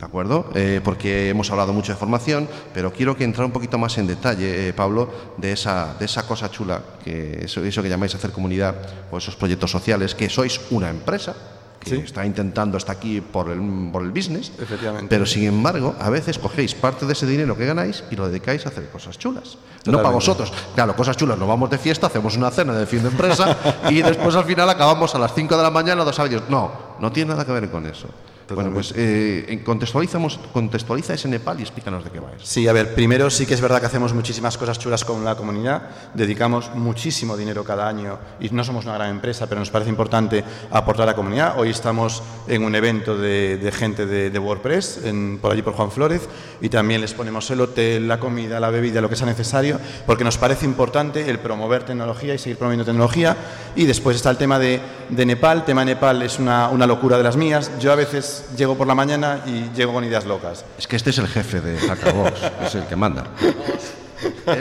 ¿De acuerdo? Eh, porque hemos hablado mucho de formación, pero quiero que entrar un poquito más en detalle, eh, Pablo, de esa, de esa cosa chula, que eso, eso que llamáis hacer comunidad o esos proyectos sociales, que sois una empresa que Sí. está intentando, está aquí por el, por el business, Efectivamente. pero sin embargo, a veces cogéis parte de ese dinero que ganáis y lo dedicáis a hacer cosas chulas. No para vosotros. Claro, cosas chulas, nos vamos de fiesta, hacemos una cena de fin de empresa y después al final acabamos a las 5 de la mañana, dos sábados. No, no tiene nada que ver con eso. Bueno, pues eh, contextualizamos, contextualiza ese Nepal y explícanos de qué va eso. Sí, a ver, primero sí que es verdad que hacemos muchísimas cosas chulas con la comunidad, dedicamos muchísimo dinero cada año y no somos una gran empresa, pero nos parece importante aportar a la comunidad. Hoy estamos en un evento de, de gente de, de WordPress, en- por allí por Juan Flórez, y también les ponemos el hotel, la comida, la bebida, lo que sea necesario, porque nos parece importante el promover tecnología y seguir promoviendo tecnología. Y después está el tema de, de Nepal. El tema de Nepal es una, una locura de las mías. Yo a veces llego por la mañana y llego con ideas locas. Es que este es el jefe de Hackabos, es el que manda.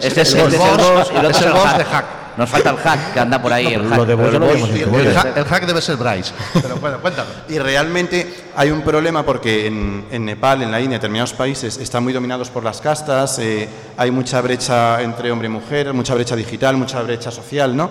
Este es, el boss y el otro es el boss de hack. Nos falta el hack que anda por ahí. el hack. el hack, debe ser Bryce. Pero bueno, cuéntame. Y realmente hay un problema porque en, en Nepal, en la India, en determinados países están muy dominados por las castas, eh, hay mucha brecha entre hombre y mujer, mucha brecha digital, mucha brecha social, ¿no?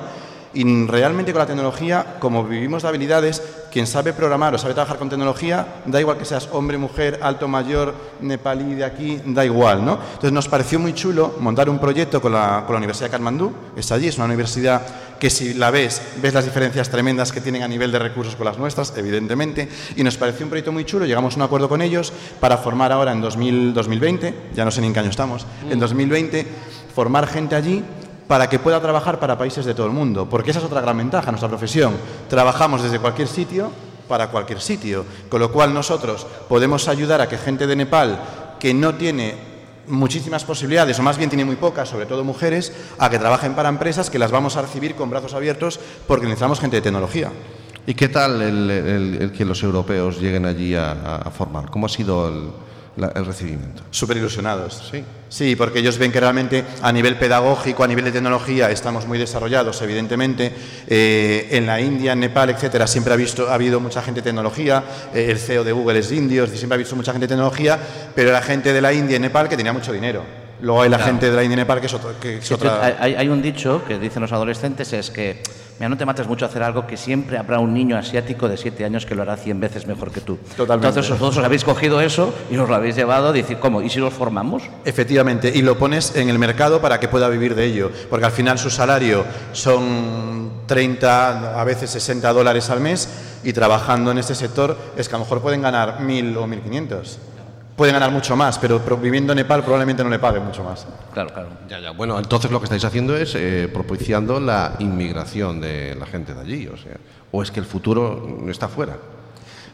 Y realmente con la tecnología, como vivimos de habilidades, quien sabe programar o sabe trabajar con tecnología, da igual que seas hombre, mujer, alto, mayor, nepalí de aquí, da igual, ¿no? Entonces nos pareció muy chulo montar un proyecto con la, con la Universidad de Katmandú, está allí, es una universidad que si la ves, ves las diferencias tremendas que tienen a nivel de recursos con las nuestras, evidentemente, y nos pareció un proyecto muy chulo, llegamos a un acuerdo con ellos para formar ahora en 2000 2020, ya no sé ni en qué año estamos, en 2020, formar gente allí para que pueda trabajar para países de todo el mundo, porque esa es otra gran ventaja nuestra profesión. Trabajamos desde cualquier sitio para cualquier sitio, con lo cual nosotros podemos ayudar a que gente de Nepal que no tiene muchísimas posibilidades, o más bien tiene muy pocas, sobre todo mujeres, a que trabajen para empresas que las vamos a recibir con brazos abiertos porque necesitamos gente de tecnología. ¿Y qué tal el, que los europeos lleguen allí a- a formar? ¿Cómo ha sido el, la- el recibimiento? Súper ilusionados. Sí. Sí, porque ellos ven que realmente a nivel pedagógico, a nivel de tecnología, estamos muy desarrollados, evidentemente. Eh, en la India, en Nepal, etcétera, siempre ha, visto, ha habido mucha gente de tecnología. Eh, el CEO de Google es indio, es decir, siempre ha visto mucha gente de tecnología, pero era gente de la India y Nepal que tenía mucho dinero. Luego hay la gente de la India y Nepal que es, otro- que es Sí, otra. Hay, hay un dicho que dicen los adolescentes es que, mira, no te mates mucho a hacer algo que siempre habrá un niño asiático de 7 años que lo hará 100 veces mejor que tú. Totalmente. Entonces vosotros habéis cogido eso y os lo habéis llevado a decir, ¿cómo? ¿Y si los formamos? Efectivamente, y lo pones en el mercado para que pueda vivir de ello, porque al final su salario son 30, a veces 60 dólares al mes, y trabajando en este sector es que a lo mejor pueden ganar 1.000 o 1.500. Pueden ganar mucho más, pero viviendo en Nepal probablemente no le paguen mucho más. Claro, claro. Ya, ya. Bueno, entonces lo que estáis haciendo es eh, propiciando la inmigración de la gente de allí, o sea, o es que el futuro está fuera.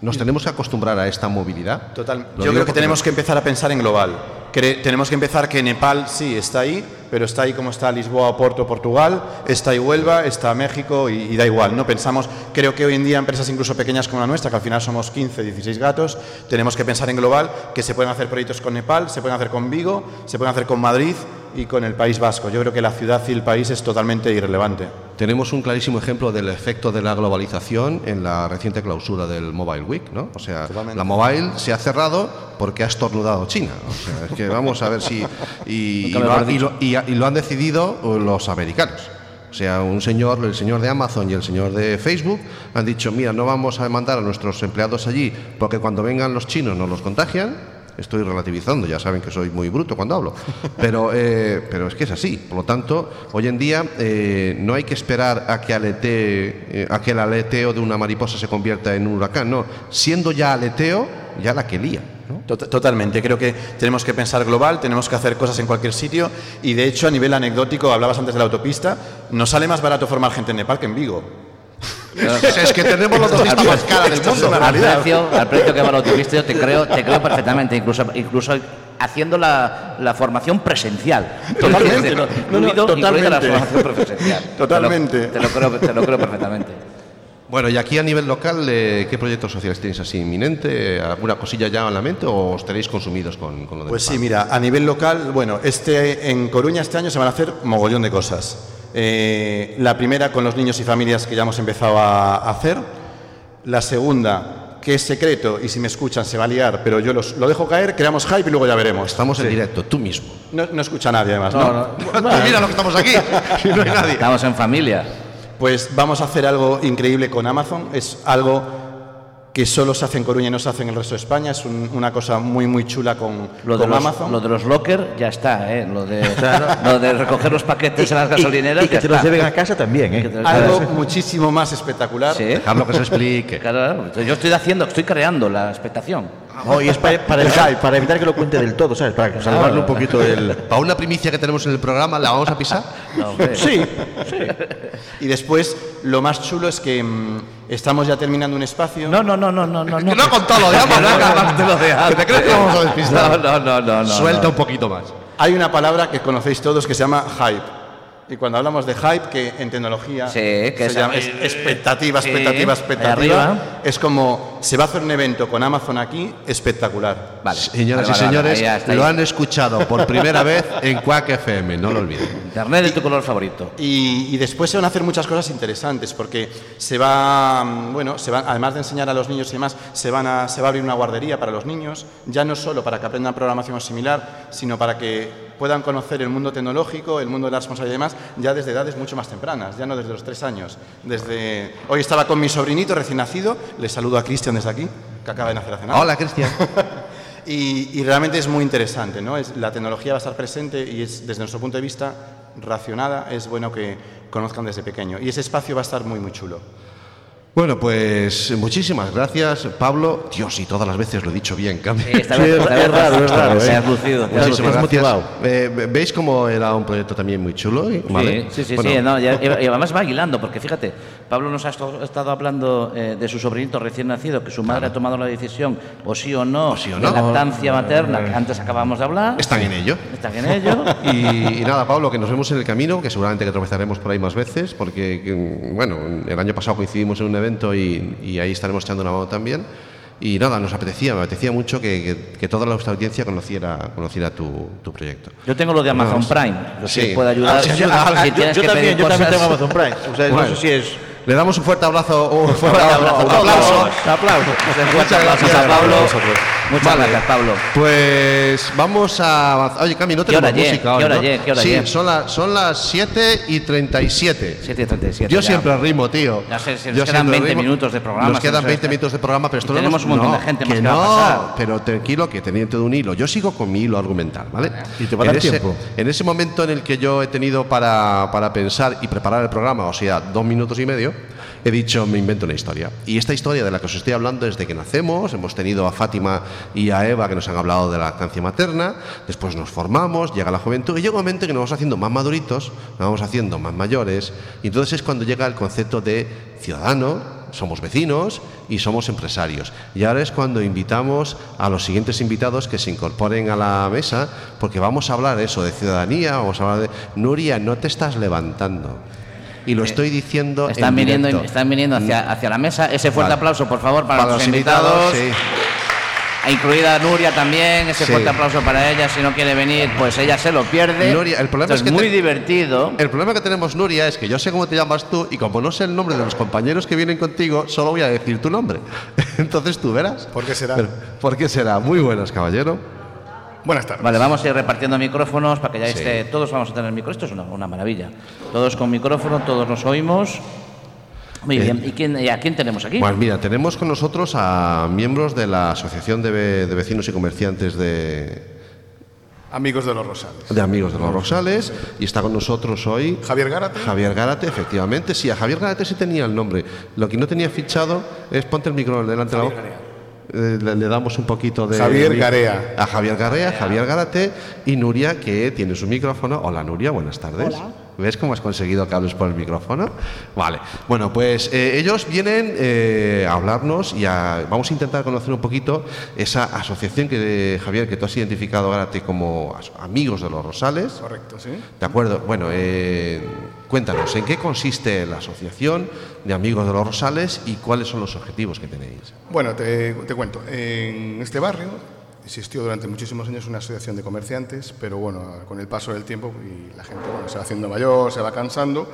Nos tenemos que acostumbrar a esta movilidad. Total. Lo Yo creo que tenemos que empezar a pensar en global. Tenemos que empezar que Nepal sí está ahí, pero está ahí como está Lisboa, Oporto, Portugal, está ahí Huelva, está México y, y da igual. No pensamos, creo que hoy en día empresas incluso pequeñas como la nuestra, que al final somos 15, 16 gatos, tenemos que pensar en global, que se pueden hacer proyectos con Nepal, se pueden hacer con Vigo, se pueden hacer con Madrid y con el País Vasco. Yo creo que la ciudad y el país es totalmente irrelevante. Tenemos un clarísimo ejemplo del efecto de la globalización en la reciente clausura del Mobile Week, ¿no? O sea, Totalmente. la Mobile se ha cerrado porque ha estornudado China. O sea, es que vamos a ver si... Y, lo, y lo han decidido los americanos. O sea, un señor, el señor de Amazon y el señor de Facebook han dicho, mira, no vamos a mandar a nuestros empleados allí porque cuando vengan los chinos nos los contagian. Estoy relativizando, ya saben que soy muy bruto cuando hablo, pero, eh, pero es que es así. Por lo tanto, hoy en día eh, no hay que esperar a que, aletee, eh, a que el aleteo de una mariposa se convierta en un huracán, no. Siendo ya aleteo, ya la que lía. Totalmente, creo que tenemos que pensar global, tenemos que hacer cosas en cualquier sitio y de hecho a nivel anecdótico, hablabas antes de la autopista, nos sale más barato formar gente en Nepal que en Vigo. Es que tenemos los dos más cara del mundo, la al realidad. precio, al precio que va lo tuviste, yo te creo, te creo perfectamente, incluso, incluso haciendo la, la formación presencial. Totalmente. No, no, totalmente. la formación presencial. Totalmente. Te lo, te lo creo, te lo creo perfectamente. Bueno, y aquí a nivel local, eh, ¿qué proyectos sociales tenéis así inminente? ¿Alguna cosilla ya en la mente o os tenéis consumidos con, con lo de Pues sí, mira, a nivel local, bueno, este, en Coruña este año se van a hacer mogollón de cosas. Eh, la primera con los niños y familias que ya hemos empezado a hacer. La segunda, que es secreto y si me escuchan se va a liar, pero yo los- lo dejo caer, creamos hype y luego ya veremos. Estamos en directo, tú mismo. No, no escucha nadie además, ¿no? Mira lo que estamos aquí, si no hay nadie. Estamos en familia. Pues vamos a hacer algo increíble con Amazon. Es algo que solo se hace en Coruña y no se hace en el resto de España. Es un- una cosa muy, muy chula con, Lo de, con los, Amazon. lo de los locker ya está, ¿eh? Lo de, lo de recoger los paquetes en las gasolineras Y, y que ya te los lleven a casa también, ¿eh? Algo muchísimo más espectacular. Sí. Dejadlo que se explique. Claro, yo estoy haciendo, estoy creando la expectación. No, y es para, para evitar, para evitar que lo cuente del todo, ¿sabes? Para salvarle un poquito el... Para una primicia que tenemos en el programa, ¿la vamos a pisar? No, hombre. Sí, Y después, lo más chulo es que mm, estamos ya terminando un espacio. No, no, no, no, no, no. Que no ha contado lo de Amazon, No, ¿no? no, no, lo de ¿Que te crees que vamos a despistar? No, no, no, no. Suelta no. un poquito más. Hay una palabra que conocéis todos que se llama hype. Y cuando hablamos de hype, que en tecnología Sí, que se es- llama- es expectativa, expectativa, expectativa, es como se va a hacer un evento con Amazon aquí espectacular. Vale. Señoras Vale, y vale, vale, señores, está, lo han escuchado por primera vez en Quack FM, no lo olviden. Internet es tu color favorito. Y, y después se van a hacer muchas cosas interesantes porque se va, bueno, se va, además de enseñar a los niños y demás, se, van a, se va a abrir una guardería para los niños, ya no solo para que aprendan programación o similar, sino para que puedan conocer el mundo tecnológico, el mundo de la responsabilidad y demás, ya desde edades mucho más tempranas, ya no desde los tres años. Desde hoy estaba con mi sobrinito recién nacido, le saludo a Cristian desde aquí, que acaba de nacer hace nada. Hola, Cristian. Y, y realmente es muy interesante, ¿no? Es, la tecnología va a estar presente y es, desde nuestro punto de vista, racionada, es bueno que conozcan desde pequeño. Y ese espacio va a estar muy, muy chulo. Bueno, pues muchísimas gracias, Pablo. Dios, y todas las veces lo he dicho bien, Cami. Sí, esta Sí, vez- es esta es vez raro, es raro, ¿eh? has lucido. te has Muchísimas lucido. es gracias. Eh, ¿Veis cómo era un proyecto también muy chulo? y- ¿Vale? Sí, sí, sí, Bueno, sí, no, ya- y además va hilando, porque fíjate, Pablo nos ha estado hablando eh, de su sobrinito recién nacido, que su madre ha tomado la decisión, o sí o no, sí o de no. lactancia materna, que antes acabamos de hablar. Están en ello. Están en ello. Y, y nada, Pablo, que nos vemos en el camino, que seguramente que tropezaremos por ahí más veces, porque, que, bueno, el año pasado coincidimos en un evento y, y ahí estaremos echando una mano también. Y nada, nos apetecía, me apetecía mucho que, que- que toda nuestra audiencia conociera, conociera tu, tu proyecto. Yo tengo lo de Amazon Vamos. Prime, lo Sí. que puede ayudar. Ah, sí, Si ayuda. Ah, yo, tienes yo también, yo también tengo Amazon Prime. O sea, Bueno. no sé si es... Le damos un fuerte abrazo. Un fuerte. Un aplauso. Un aplauso. Muchas gracias a Pablo. Muchas Vale. gracias, Pablo. Pues vamos a avanzar. Oye, Cami, no ¿Qué hora tenemos ye? música ¿Qué hora ¿no? ye? ¿Qué hora sí, ye? son, las son las 7 y 37. 7.37. Yo ya. siempre rimo, tío. Ya sé, se nos Yo quedan siempre 20 rimo. minutos de programa, Nos quedan nos 20 está- minutos de programa, pero esto no Tenemos un montón no, de gente que más que va a no, pasar. pero tranquilo, que teniendo de un hilo. Yo sigo con mi hilo argumental, ¿vale? Y te va a en dar ese, tiempo. En ese momento en el que yo he tenido para, para pensar y preparar el programa, o sea, dos minutos y medio, he dicho, me invento una historia. Y esta historia de la que os estoy hablando es de que nacemos, hemos tenido a Fátima y a Eva que nos han hablado de la lactancia materna, después nos formamos, llega la juventud y llega un momento que nos vamos haciendo más maduritos, nos vamos haciendo más mayores, y entonces es cuando llega el concepto de ciudadano, somos vecinos y somos empresarios. Y ahora es cuando invitamos a los siguientes invitados que se incorporen a la mesa, porque vamos a hablar eso de ciudadanía, vamos a hablar de... Nuria, no te estás levantando. Y lo estoy diciendo Están en viniendo, directo. están viniendo hacia, hacia la mesa. Ese fuerte Vale. aplauso, por favor, para, Para los los invitados, invitados. sí. E incluida Nuria también, ese Sí. fuerte aplauso para ella. Si no quiere venir, pues ella se lo pierde. Nuria, el problema Esto es que muy te- divertido. El problema que tenemos, Nuria, es que yo sé cómo te llamas tú y como no sé el nombre de los compañeros que vienen contigo, solo voy a decir tu nombre. Entonces tú verás. ¿Por qué será? Pero, ¿Por qué será? Muy buenas, caballero. Buenas tardes. Vale, vamos a ir repartiendo micrófonos para que ya Sí. esté. Todos vamos a tener micro. Esto es una, una maravilla. Todos con micrófono, todos nos oímos. Muy Eh, bien. ¿Y, quién, y a quién tenemos aquí? Pues mira, tenemos con nosotros a miembros de la Asociación de, Ve- de Vecinos y Comerciantes de, Amigos de los Rosales. de Amigos de los Rosales y está con nosotros hoy Javier Gárate. Javier Gárate, efectivamente. Sí, a Javier Gárate sí tenía el nombre. Lo que no tenía fichado es ponte el micro delante de la boca. Eh, Le, le damos un poquito de. Javier Garea. A Javier Garea, Javier Gárate y Nuria, que tiene su micrófono. Hola Nuria, buenas tardes. ¿Ves cómo has conseguido que hables por el micrófono? Vale. Bueno, pues eh, ellos vienen eh, a hablarnos y a- vamos a intentar conocer un poquito esa asociación que, Javier, que tú has identificado ahora te como as- amigos de los Rosales. Correcto, sí. De acuerdo. Bueno, eh, cuéntanos, ¿en qué consiste la asociación de amigos de los Rosales y cuáles son los objetivos que tenéis? Bueno, te, te cuento. En este barrio existió durante muchísimos años una asociación de comerciantes, pero bueno, con el paso del tiempo y la gente bueno, se va haciendo mayor, se va cansando,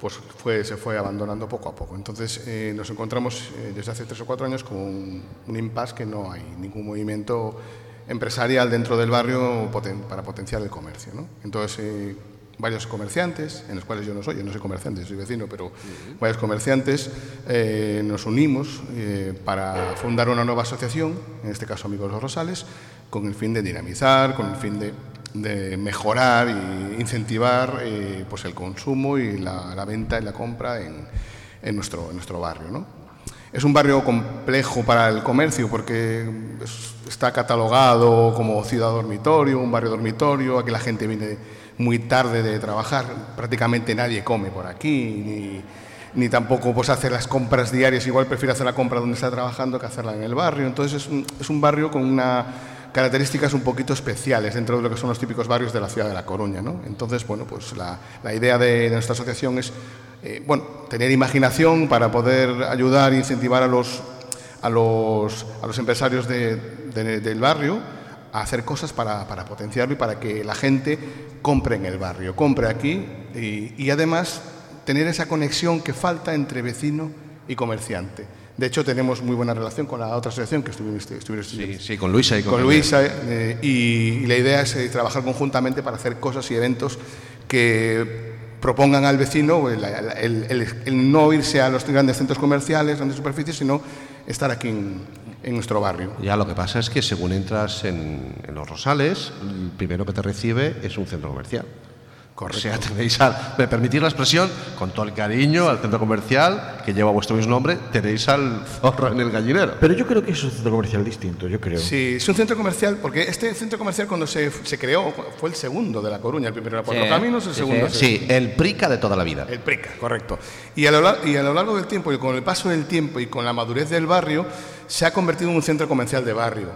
pues fue, se fue abandonando poco a poco. Entonces eh, nos encontramos eh, desde hace tres o cuatro años con un, un impasse que no hay ningún movimiento empresarial dentro del barrio poten- para potenciar el comercio. ¿no? Entonces, eh, varios comerciantes, en los cuales yo no soy, yo no soy comerciante, soy vecino, pero varios comerciantes eh, nos unimos eh, para fundar una nueva asociación, en este caso Amigos Los Rosales, con el fin de dinamizar, con el fin de, mejorar e incentivar eh, pues el consumo y la, venta y la compra en, nuestro, barrio. ¿no? Es un barrio complejo para el comercio porque es- está catalogado como ciudad dormitorio, un barrio dormitorio, aquí la gente viene muy tarde de trabajar, prácticamente nadie come por aquí, ni, tampoco pues, hace las compras diarias, igual prefiere hacer la compra donde está trabajando que hacerla en el barrio. Entonces es un, barrio con una características un poquito especiales dentro de lo que son los típicos barrios de la ciudad de La Coruña. ¿no? Entonces, bueno, pues la, idea de, nuestra asociación es eh, bueno, tener imaginación para poder ayudar e incentivar a los, empresarios de- de- del barrio a hacer cosas para, para potenciarlo y para que la gente compre en el barrio, compre aquí y, y además tener esa conexión que falta entre vecino y comerciante. De hecho, tenemos muy buena relación con la otra asociación que estuviste Sí, sí, con Luisa y con. Luisa eh, y, y la idea es eh, trabajar conjuntamente para hacer cosas y eventos que propongan al vecino el, el- el- el no irse a los grandes centros comerciales, grandes superficies, sino estar aquí en, en nuestro barrio. Ya lo que pasa es que según entras en, en los Rosales, el primero que te recibe es un centro comercial. Correcto. O sea, tenéis al, me permitís la expresión, con todo el cariño al centro comercial que lleva vuestro mismo nombre, tenéis al zorro en el gallinero. Pero yo creo que es un centro comercial distinto, yo creo. Sí, es un centro comercial, porque este centro comercial cuando se, se creó fue el segundo de La Coruña, el primero era Puerto Sí, Caminos, el segundo sí. el prica de toda la vida. El PRICA, correcto. Y a, lo, lar- y a lo largo del tiempo y con el paso del tiempo y con la madurez del barrio, se ha convertido en un centro comercial de barrio.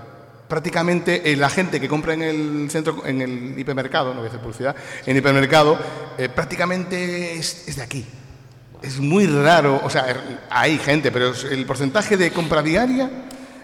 Prácticamente eh, la gente que compra en el centro, en el hipermercado, no voy a hacer publicidad, en el hipermercado, eh, prácticamente es, es de aquí. Es muy raro, o sea, er- hay gente, pero el porcentaje de compra diaria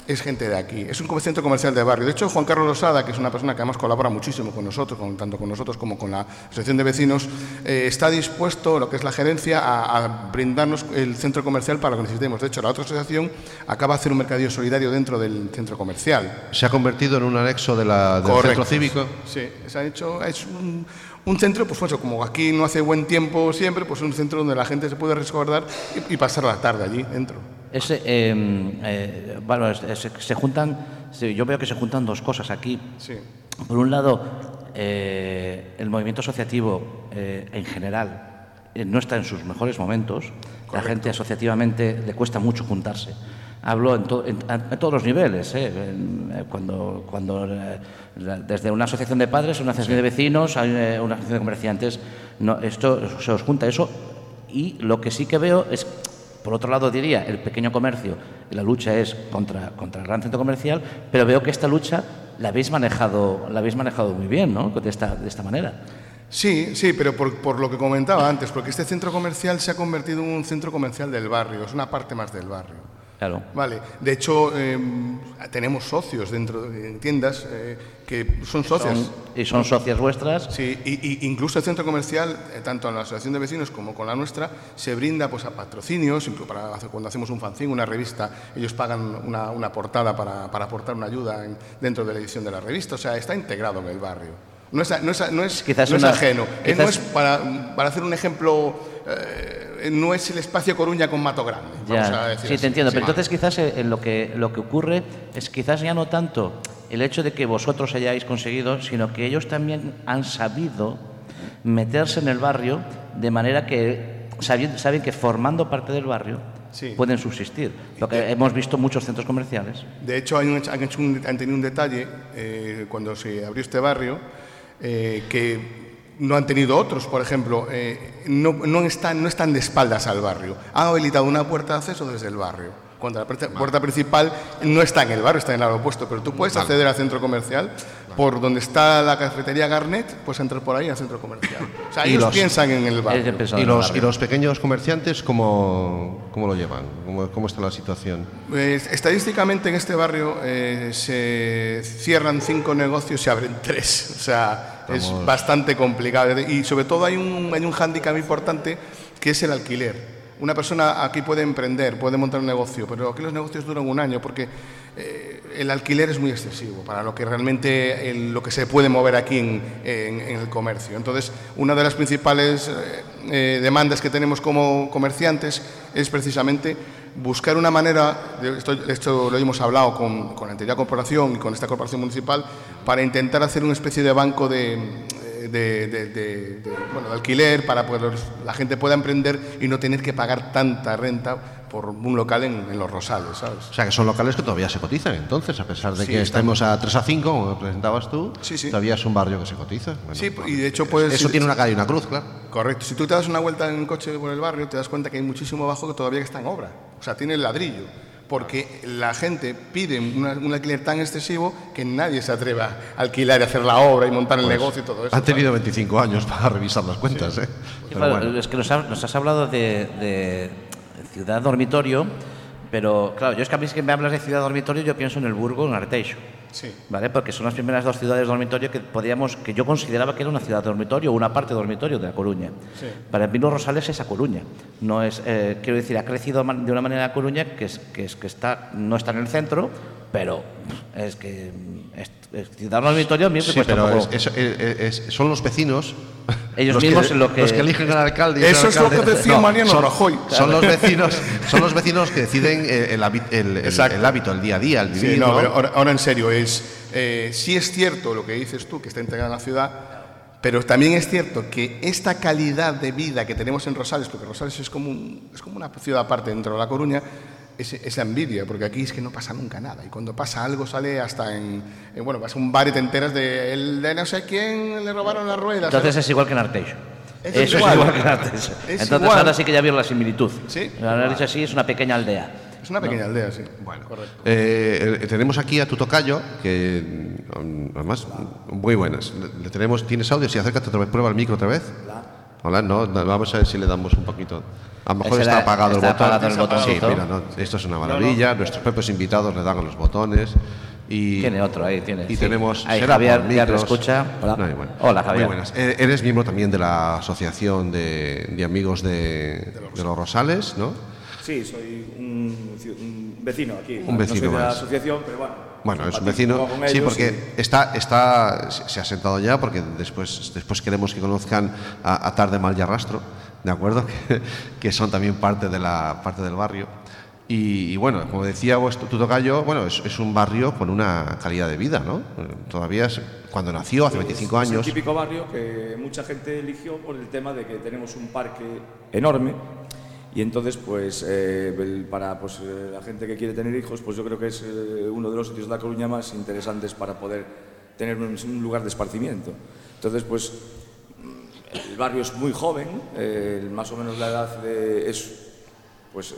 es gente de aquí. Es un centro comercial de barrio. De hecho, Juan Carlos Losada, que es una persona que además colabora muchísimo con nosotros, con- tanto con nosotros como con la Asociación de Vecinos, eh, está dispuesto, lo que es la gerencia, a, a brindarnos el centro comercial para lo que necesitemos. De hecho, la otra asociación acaba de hacer un mercadillo solidario dentro del centro comercial. Se ha convertido en un anexo de la, del Correcto. centro cívico. Sí, se ha hecho es un, un centro, pues, pues como aquí no hace buen tiempo siempre, pues un centro donde la gente se puede resguardar y, y pasar la tarde allí dentro. Es, eh, eh, bueno, es- es- se juntan, yo veo que se juntan dos cosas aquí. Sí. Por un lado, eh, el movimiento asociativo eh, en general no está en sus mejores momentos. La gente asociativamente le cuesta mucho juntarse. Hablo en, to- en- en todos los niveles, cuando, cuando desde una asociación de padres, una asociación de vecinos, una asociación de comerciantes, no, esto se os junta eso. Y lo que sí que veo es por otro lado, diría, el pequeño comercio, la lucha es contra, contra el gran centro comercial, pero veo que esta lucha la habéis manejado, la habéis manejado muy bien, ¿no? De esta, de esta manera. Sí, sí, pero por, por lo que comentaba antes, porque este centro comercial se ha convertido en un centro comercial del barrio, es una parte más del barrio. Claro. Vale, de hecho eh, tenemos socios dentro de tiendas eh, que son socias. Son- y son socias vuestras. Sí, y, y incluso el centro comercial, eh, tanto en la asociación de vecinos como con la nuestra, se brinda pues a patrocinios, incluso para cuando hacemos un fanzine, una revista, ellos pagan una, una portada para, para aportar una ayuda en- dentro de la edición de la revista, o sea, está integrado en el barrio. No es, no es, no es, Quizás no es una- ajeno. Eh, no quizás- es para, para hacer un ejemplo, no es el espacio Coruña con Mato Grande. Vamos Ya, a decir sí, así. te entiendo. Sí. Pero entonces quizás eh, en lo que, lo que ocurre es quizás ya no tanto el hecho de que vosotros hayáis conseguido, sino que ellos también han sabido meterse en el barrio de manera que saben, saben que formando parte del barrio Sí. pueden subsistir. Lo que hemos visto muchos centros comerciales. De hecho, han, han hecho un- han tenido un detalle eh, cuando se abrió este barrio, eh, que no han tenido otros, por ejemplo, eh, no, no, están, no están de espaldas al barrio. Han habilitado una puerta de acceso desde el barrio. Cuando la puerta, puerta principal no está en el barrio, está en el opuesto, pero tú puedes acceder al centro comercial por donde está la cafetería Garnet, puedes entrar por ahí al centro comercial. O sea, ellos los- piensan en el barrio. ¿Y el los, barrio. y los pequeños comerciantes cómo, cómo lo llevan? ¿Cómo, cómo está la situación? Pues, estadísticamente en este barrio eh, se cierran cinco negocios y se abren tres. O sea, es Estamos- bastante complicado. Y sobre todo hay un, hay un hándicap importante que es el alquiler. Una persona aquí puede emprender, puede montar un negocio, pero aquí los negocios duran un año porque eh, el alquiler es muy excesivo para lo que realmente lo que se puede mover aquí en, el comercio. Entonces, una de las principales eh, eh, demandas que tenemos como comerciantes es precisamente buscar una manera, esto, esto lo hemos hablado con, con la anterior corporación y con esta corporación municipal, para intentar hacer una especie de banco de, de, de- de- de, bueno, de alquiler para que la gente pueda emprender y no tener que pagar tanta renta por un local en, en los Rosales, ¿sabes? O sea, que son locales que todavía se cotizan, entonces, a pesar de Sí, que estemos a 3 a 5, como presentabas tú, Sí, sí. todavía es un barrio que se cotiza. Bueno, Sí, y de hecho, pues. Eso tiene una cara y una cruz, claro. Correcto. Si tú te das una vuelta en coche por el barrio, te das cuenta que hay muchísimo abajo que todavía está en obra. O sea, tiene el ladrillo. Porque la gente pide una- un alquiler tan excesivo que nadie se atreve a alquilar y hacer la obra y montar el negocio y todo eso. Han tenido 25 años para revisar las cuentas, ¿eh? Sí, Pero claro, bueno. Es que nos, ha- nos has hablado de, de ciudad dormitorio, pero claro, yo es que a mí es que me hablas de ciudad dormitorio, yo pienso en el Burgo, en Arteixo. Sí. ¿Vale? Porque son las primeras dos ciudades dormitorio que podíamos, que yo consideraba que era una ciudad dormitorio una parte dormitorio de La Coruña. Para mí Los Rosales es A Coruña. No es, eh, quiero decir, ha crecido de una manera A Coruña que, es, que, es, que está, no está en el centro, pero es que es, es ciudad dormitorio a mí me Sí, cuesta un pero poco. es- es- son los vecinos. Ellos los mismos que, lo que- los que eligen al alcalde. y Eso es lo alcalde- que decía Mariano son, Rajoy. Son los vecinos, son los vecinos que deciden eh, el, el- el- hábito, el día a día, el Sí, vivir. no, ¿no? pero ahora, ahora en serio, es, eh, sí es cierto lo que dices tú, que está integrada en la ciudad, pero también es cierto que esta calidad de vida que tenemos en Rosales, porque Rosales es como, un- es como una ciudad aparte dentro de La Coruña, es esa envidia, porque aquí es que no pasa nunca nada. Y cuando pasa algo sale hasta en, en, bueno, vas a un bar y te enteras de, el de no sé quién le robaron las ruedas. Entonces es igual que en Arteixo. Eso es Eso es igual. que en Arteixo. Es Entonces igual. ahora sí que ya vieron la similitud. Sí. Dicho así, es una pequeña aldea. es una pequeña aldea, sí. Bueno, correcto. eh, eh, tenemos aquí a tu tocayo, que mm, además muy buenas. Le, le tenemos, ¿Tienes audio? Sí, acércate otra vez, prueba el micro otra vez. Hola, no, no, vamos a ver si le damos un poquito. A lo mejor está apagado está el botón. apagado el Sí, botoncito. mira, no, esto es una maravilla. Nuestros propios invitados le dan a los botones. Y, Tiene otro ahí, tiene, Y sí. tenemos. Ahí, Javier, ya te escucha. Hola. No, bueno. Hola, Javier. Muy buenas. Eh, Eres miembro también de la Asociación de, de Amigos de, de los Rosales, ¿no? Sí, soy un, un vecino aquí. Un vecino no soy de la asociación, pero bueno. Bueno, es un vecino. Sí, porque está, está, se ha sentado ya, porque después, después queremos que conozcan a, a Tarde Mal y Arrastro, ¿de acuerdo? Que, que son también parte, de la, parte del barrio. Y, y bueno, como decía vuestro, tu tocayo, bueno, es, es un barrio con una calidad de vida, ¿no? Todavía es, cuando nació, hace 25 Es el años. típico barrio que mucha gente eligió por el tema de que tenemos un parque enorme y entonces pues eh, para pues, eh, la gente que quiere tener hijos pues yo creo que es eh, uno de los sitios de La Coruña más interesantes para poder tener un, un lugar de esparcimiento. Entonces pues el barrio es muy joven, eh, más o menos la edad de- es pues eh,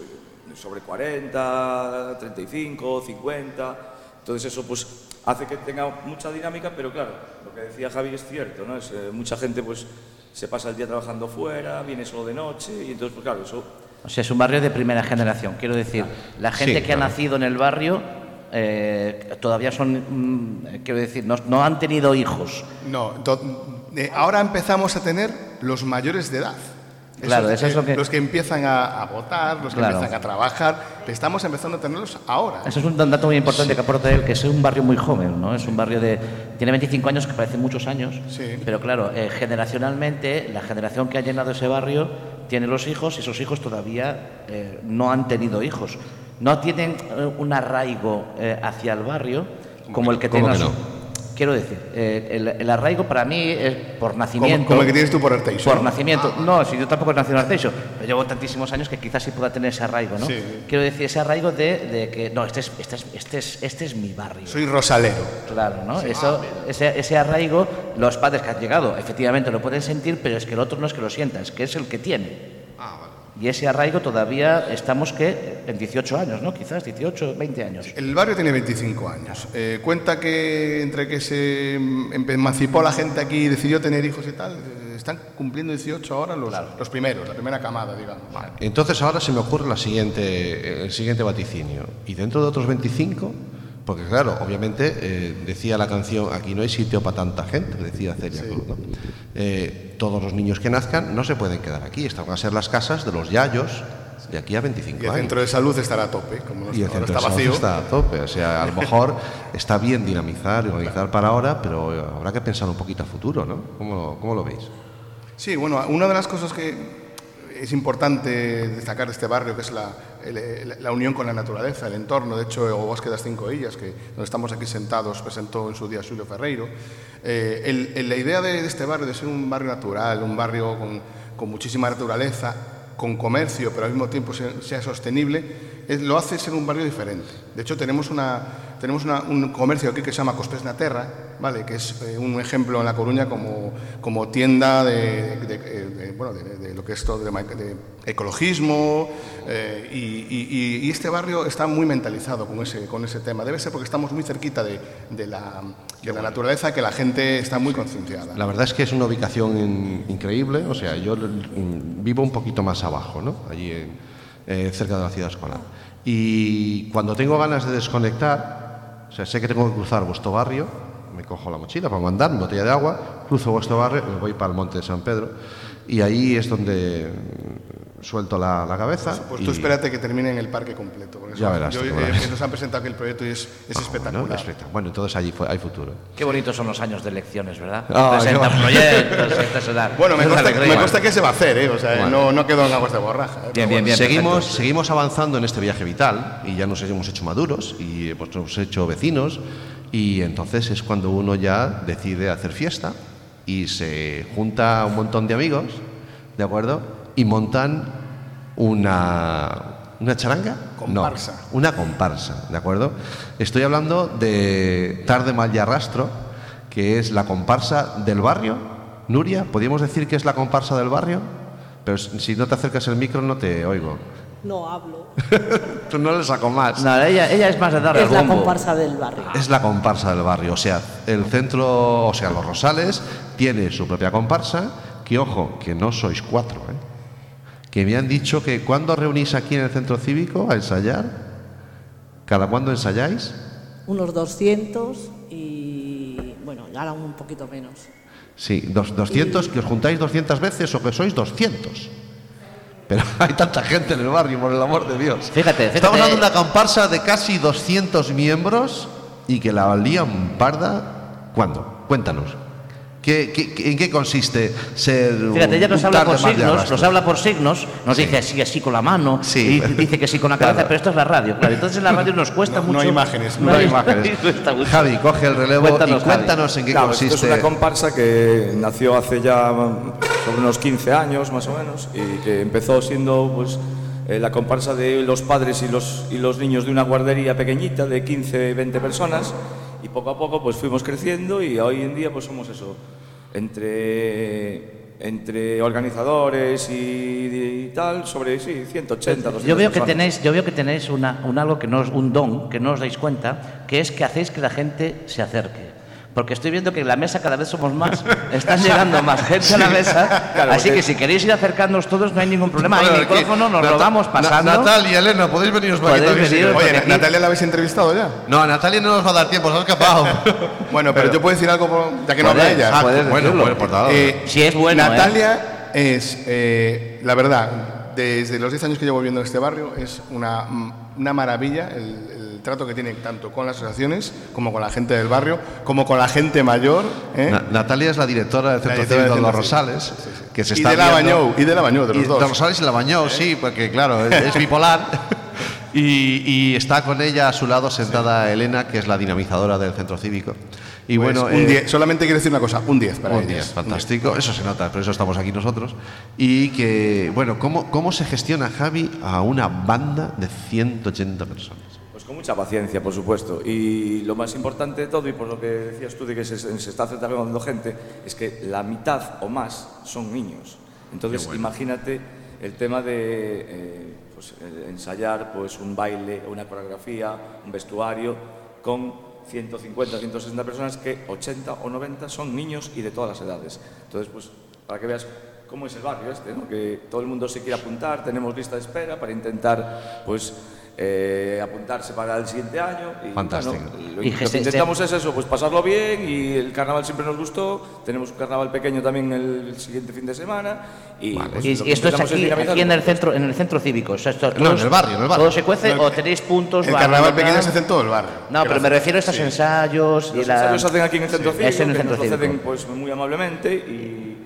sobre 40, 35, 50. Entonces eso pues hace que tenga mucha dinámica, pero claro, lo que decía Javi es cierto, ¿no? Es, mucha gente pues se pasa el día trabajando fuera, viene solo de noche y entonces pues claro, eso O sea, es un barrio de primera generación. Quiero decir, la gente Sí, que claro. ha nacido en el barrio eh, todavía son, mm, quiero decir, no, no han tenido hijos. No, eh, ahora empezamos a tener los mayores de edad. Claro, eso es lo que- Los que empiezan a, a votar, los que Claro. empiezan a trabajar, estamos empezando a tenerlos ahora. Eso es un dato muy importante que aporta él, que es un barrio muy joven, ¿no? Es un barrio de... Tiene 25 años, que parecen muchos años, Sí. pero claro, eh, generacionalmente, la generación que ha llenado ese barrio tiene los hijos y esos hijos todavía eh, no han tenido hijos. No tienen eh, un arraigo eh, hacia el barrio como el que ¿Cómo tienen no? Quiero decir, eh, el, el arraigo para mí es por nacimiento. como el que tienes tú por Arteixo. Por nacimiento. No, si yo tampoco nací en Arteixo, pero llevo tantísimos años que quizás sí pueda tener ese arraigo, ¿no? Sí. Quiero decir, ese arraigo de, de que, no, este es, este, es, este, es, este es mi barrio. Soy rosalero. Claro, ¿no? Eso, ese, ese arraigo, los padres que han llegado, efectivamente lo pueden sentir, pero es que el otro no es que lo sienta, es que es el que tiene. Y ese arraigo todavía estamos que en 18 años, ¿no? Quizás 18, 20 años. El barrio tiene 25 años. Eh, cuenta que entre que se mm, emancipó la gente aquí y decidió tener hijos y tal, eh, están cumpliendo 18 ahora los, los primeros, la primera camada, digamos. Entonces ahora se me ocurre la siguiente, el siguiente vaticinio. Y dentro de otros 25, porque claro, obviamente eh, decía la canción, aquí no hay sitio para tanta gente, decía Celia Cruz, ¿no? Eh, todos los niños que nazcan no se pueden quedar aquí, estas van a ser las casas de los yayos de aquí a 25 Y el años. centro de salud estará a tope, como no Y el centro está de salud vacío. está a tope. O sea, a lo mejor está bien dinamizar y organizar para ahora, pero eh, habrá que pensar un poquito a futuro, ¿no? ¿Cómo, cómo lo veis? Sí, bueno, una de las cosas que es importante destacar de este barrio, que es la, la unión con la naturaleza, el entorno. De hecho, o Bosque das Cinco Illas, que donde estamos aquí sentados, presentó en su día Julio Ferreiro. Eh, la idea de, este barrio, de ser un barrio natural, un barrio con, muchísima naturaleza, con comercio, pero al mismo tiempo sea, sostenible, lo hace ser un barrio diferente. De hecho, tenemos, un comercio aquí que se llama Cospés na Terra, ¿vale? que es eh, un ejemplo en La Coruña como, como tienda de, de- de- bueno, de, lo que es todo de, ecologismo, eh, y, y- y este barrio está muy mentalizado con ese, con ese tema. Debe ser porque estamos muy cerquita de, la, la naturaleza, que la gente está muy concienciada. La verdad es que es una ubicación in- increíble. O sea, yo vivo un poquito más abajo, ¿no? Allí en- eh, cerca de la ciudad escolar. Y cuando tengo ganas de desconectar, o sea, sé que tengo que cruzar vuestro barrio, me cojo la mochila para mandar mi botella de agua, cruzo vuestro barrio, me voy para el monte de San Pedro y ahí es donde suelto la, la cabeza. Pues y- tú espérate que termine en el parque completo. porque Ya verás yo- eh, verás. nos han presentado aquí el proyecto y es, es Ah, espectacular. Bueno, espectacular. Bueno, entonces allí fue- hay futuro. Qué bonitos son los años de elecciones, ¿verdad? Ah, Presentan qué proyectos. Bueno, me consta, me consta que se va a hacer, ¿eh? O sea, Bueno. no, no quedó en aguas de borraja. ¿eh? Bien, bien, bien. seguimos, perfecto. seguimos avanzando en este viaje vital y ya nos hemos hecho maduros y hemos nos hemos hecho vecinos y entonces es cuando uno ya decide hacer fiesta y se junta un montón de amigos, ¿de acuerdo? Y montan una, una charanga. No, Comparsa. una comparsa, ¿de acuerdo? Estoy hablando de Tarde Mal y Arrastro, que es la comparsa del barrio. Nuria, ¿podríamos decir que es la comparsa del barrio? Pero si no te acercas el micro no te oigo. No hablo. Tú no le saco más. No, ella, ella es más de darle es la comparsa del barrio. Es la comparsa del barrio, o sea, el centro, o sea, Los Rosales tiene su propia comparsa, que ojo, que no sois cuatro, ¿eh? que me han dicho que cuando reunís aquí en el centro cívico a ensayar, ¿cada cuándo ensayáis? Unos 200 y bueno, ahora un poquito menos. Sí, dos, 200, que os juntáis 200 veces o que sois 200. Pero hay tanta gente en el barrio, por el amor de Dios. Fíjate, fíjate. Estamos hablando de una comparsa de casi 200 miembros y que la lían parda. ¿Cuándo? Cuéntanos. ¿Qué, qué- qué- en qué consiste ser Fíjate, ella nos un habla por signos, nos habla por signos, nos Sí. dice así, así con la mano, Sí. y dice que sí con la cabeza, Claro. pero esto es la radio, claro. Entonces en la radio nos cuesta No- no mucho. hay imágenes, No hay imágenes. mucho. Javi, coge el relevo Cuéntanos, y cuéntanos en qué Claro, esto consiste. es una comparsa que nació hace ya sobre unos 15 años más o menos y que empezó siendo pues eh, la comparsa de los padres y los, y los niños de una guardería pequeñita de 15, 20 personas y poco a poco pues fuimos creciendo y hoy en día pues somos eso, entre, entre organizadores y, y tal, sobre sí, 180, 200 Yo veo que personas. tenéis, yo veo que tenéis una, un algo que no es un don, que no os dais cuenta, que es que hacéis que la gente se acerque. Porque estoy viendo que en la mesa cada vez somos más, están llegando más gente a la mesa, Claro, así porque- que si queréis ir acercándoos todos no hay ningún problema. Bueno, Hay aquí, micrófono, nos lo vamos Na- pasando. Natalia, Elena, ¿podéis veniros para aquí Podéis venir? Oye, aquí- ¿Natalia la habéis entrevistado ya? No, a Natalia no nos va a dar tiempo, se ha escapado. Bueno, pero, yo puedo decir algo, por- ya que no habla ella. Ah, puedes bueno, decirlo. bueno, por favor. Eh, Si es bueno, ¿eh? Natalia es, eh, la verdad, desde los 10 años que llevo viviendo en este barrio, es una, una maravilla el, el trato que tiene tanto con las asociaciones como con la gente del barrio, como con la gente mayor. ¿eh? Na- Natalia es la directora del Centro Cívico del de Los Rosales, Cívico, sí, sí. que se Y está de la Bañou, y de la Bañou, de los y dos. De Rosales y la Bañou, sí, porque claro, es, es bipolar. Y, y está con ella a su lado sentada Elena, que es la dinamizadora del Centro Cívico. Y Pues bueno, un eh, 10. solamente quiero decir una cosa, un 10 para un ellos. 10, fantástico, eso se nota, por eso estamos aquí nosotros. Y que, bueno, ¿cómo, cómo se gestiona, Javi, a una banda de 180 personas? Con mucha paciencia, por supuesto. Y lo más importante de todo, y por lo que decías tú de que se, se está acercando gente, es que la mitad o más son niños. Entonces, imagínate el tema de eh, pues, ensayar pues, un baile, una coreografía, un vestuario con 150, 160 personas que 80 o 90 son niños y de todas las edades. Entonces, pues, para que veas cómo es el barrio este, ¿no? que todo el mundo se quiere apuntar, tenemos lista de espera para intentar pues, eh, apuntarse para el siguiente año. Y, Fantástico. bueno, lo, Y lo que que intentamos es eso, pues pasarlo bien y el carnaval siempre nos gustó, tenemos un carnaval pequeño también el siguiente fin de semana y, pues, Y, y que esto es aquí, dinamizar aquí en el centro, en el centro cívico. O sea, esto, No, en todos- el barrio, en el barrio. ¿Todo se cuece No, o tenéis puntos? El barra, carnaval pequeño se hace en todo el barrio. No, pero me refiero a estos ensayos y Los la... ensayos se hacen aquí en el centro Sí, cívico, es en el que centro nos lo ceden cívico. pues, muy amablemente y,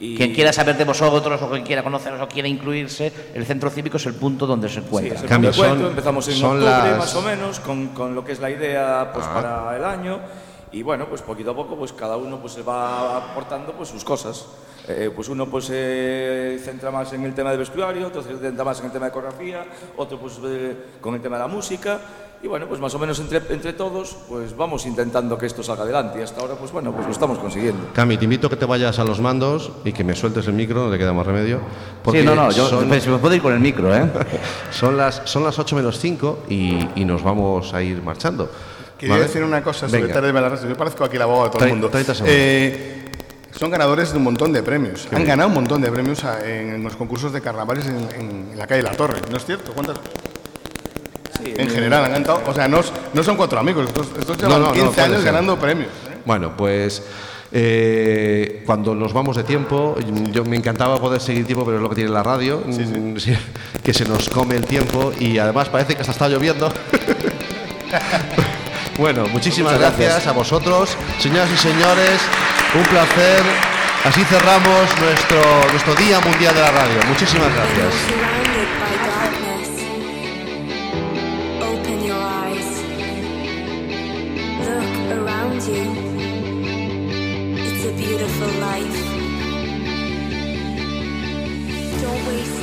y- Quien quiera saber de vosotros o quien quiera conoceros o quiera incluirse, el centro cívico es el punto donde se Sí, encuentra. es el Cambio, son- empezamos en octubre las- más o menos con, con lo que es la idea pues, Ah. para el año y bueno, pues poquito a poco pues cada uno pues se va aportando pues sus cosas. Eh, pues uno pues se centra más en el tema del vestuario, otro se centra más en el tema de coreografía, otro pues eh, con el tema de la música y bueno, pues más o menos entre, entre todos pues vamos intentando que esto salga adelante y hasta ahora pues bueno, pues lo estamos consiguiendo. Cami, te invito a que te vayas a los mandos y que me sueltes el micro, no te queda más remedio. Sí, no, no, yo son, pues, me puedo ir con el micro, ¿eh? son las, son las 8 menos 5 y, y nos vamos a ir marchando. Quería ¿vale? decir una cosa sobre Venga. Tarde de Belarras. Yo parezco aquí el abogado de todo el mundo. 30 segundos. Eh, son ganadores de un montón de premios. Han ganado un montón de premios en los concursos de carnavales en, en la calle La Torre. ¿No es cierto? ¿Cuántas? En general han ganado. O sea, no, son cuatro amigos. Estos, estos llevan no, no, 15 puede años ser. ganando premios. ¿eh? Bueno, pues eh, cuando nos vamos de tiempo, yo me encantaba poder seguir tiempo, pero es lo que tiene la radio, mm, sí, que se nos come el tiempo y además parece que hasta está lloviendo. bueno, muchísimas gracias. gracias. a vosotros, señoras y señores, un placer. Así cerramos nuestro, nuestro Día Mundial de la Radio. Muchísimas gracias. You. It's a beautiful life. Don't waste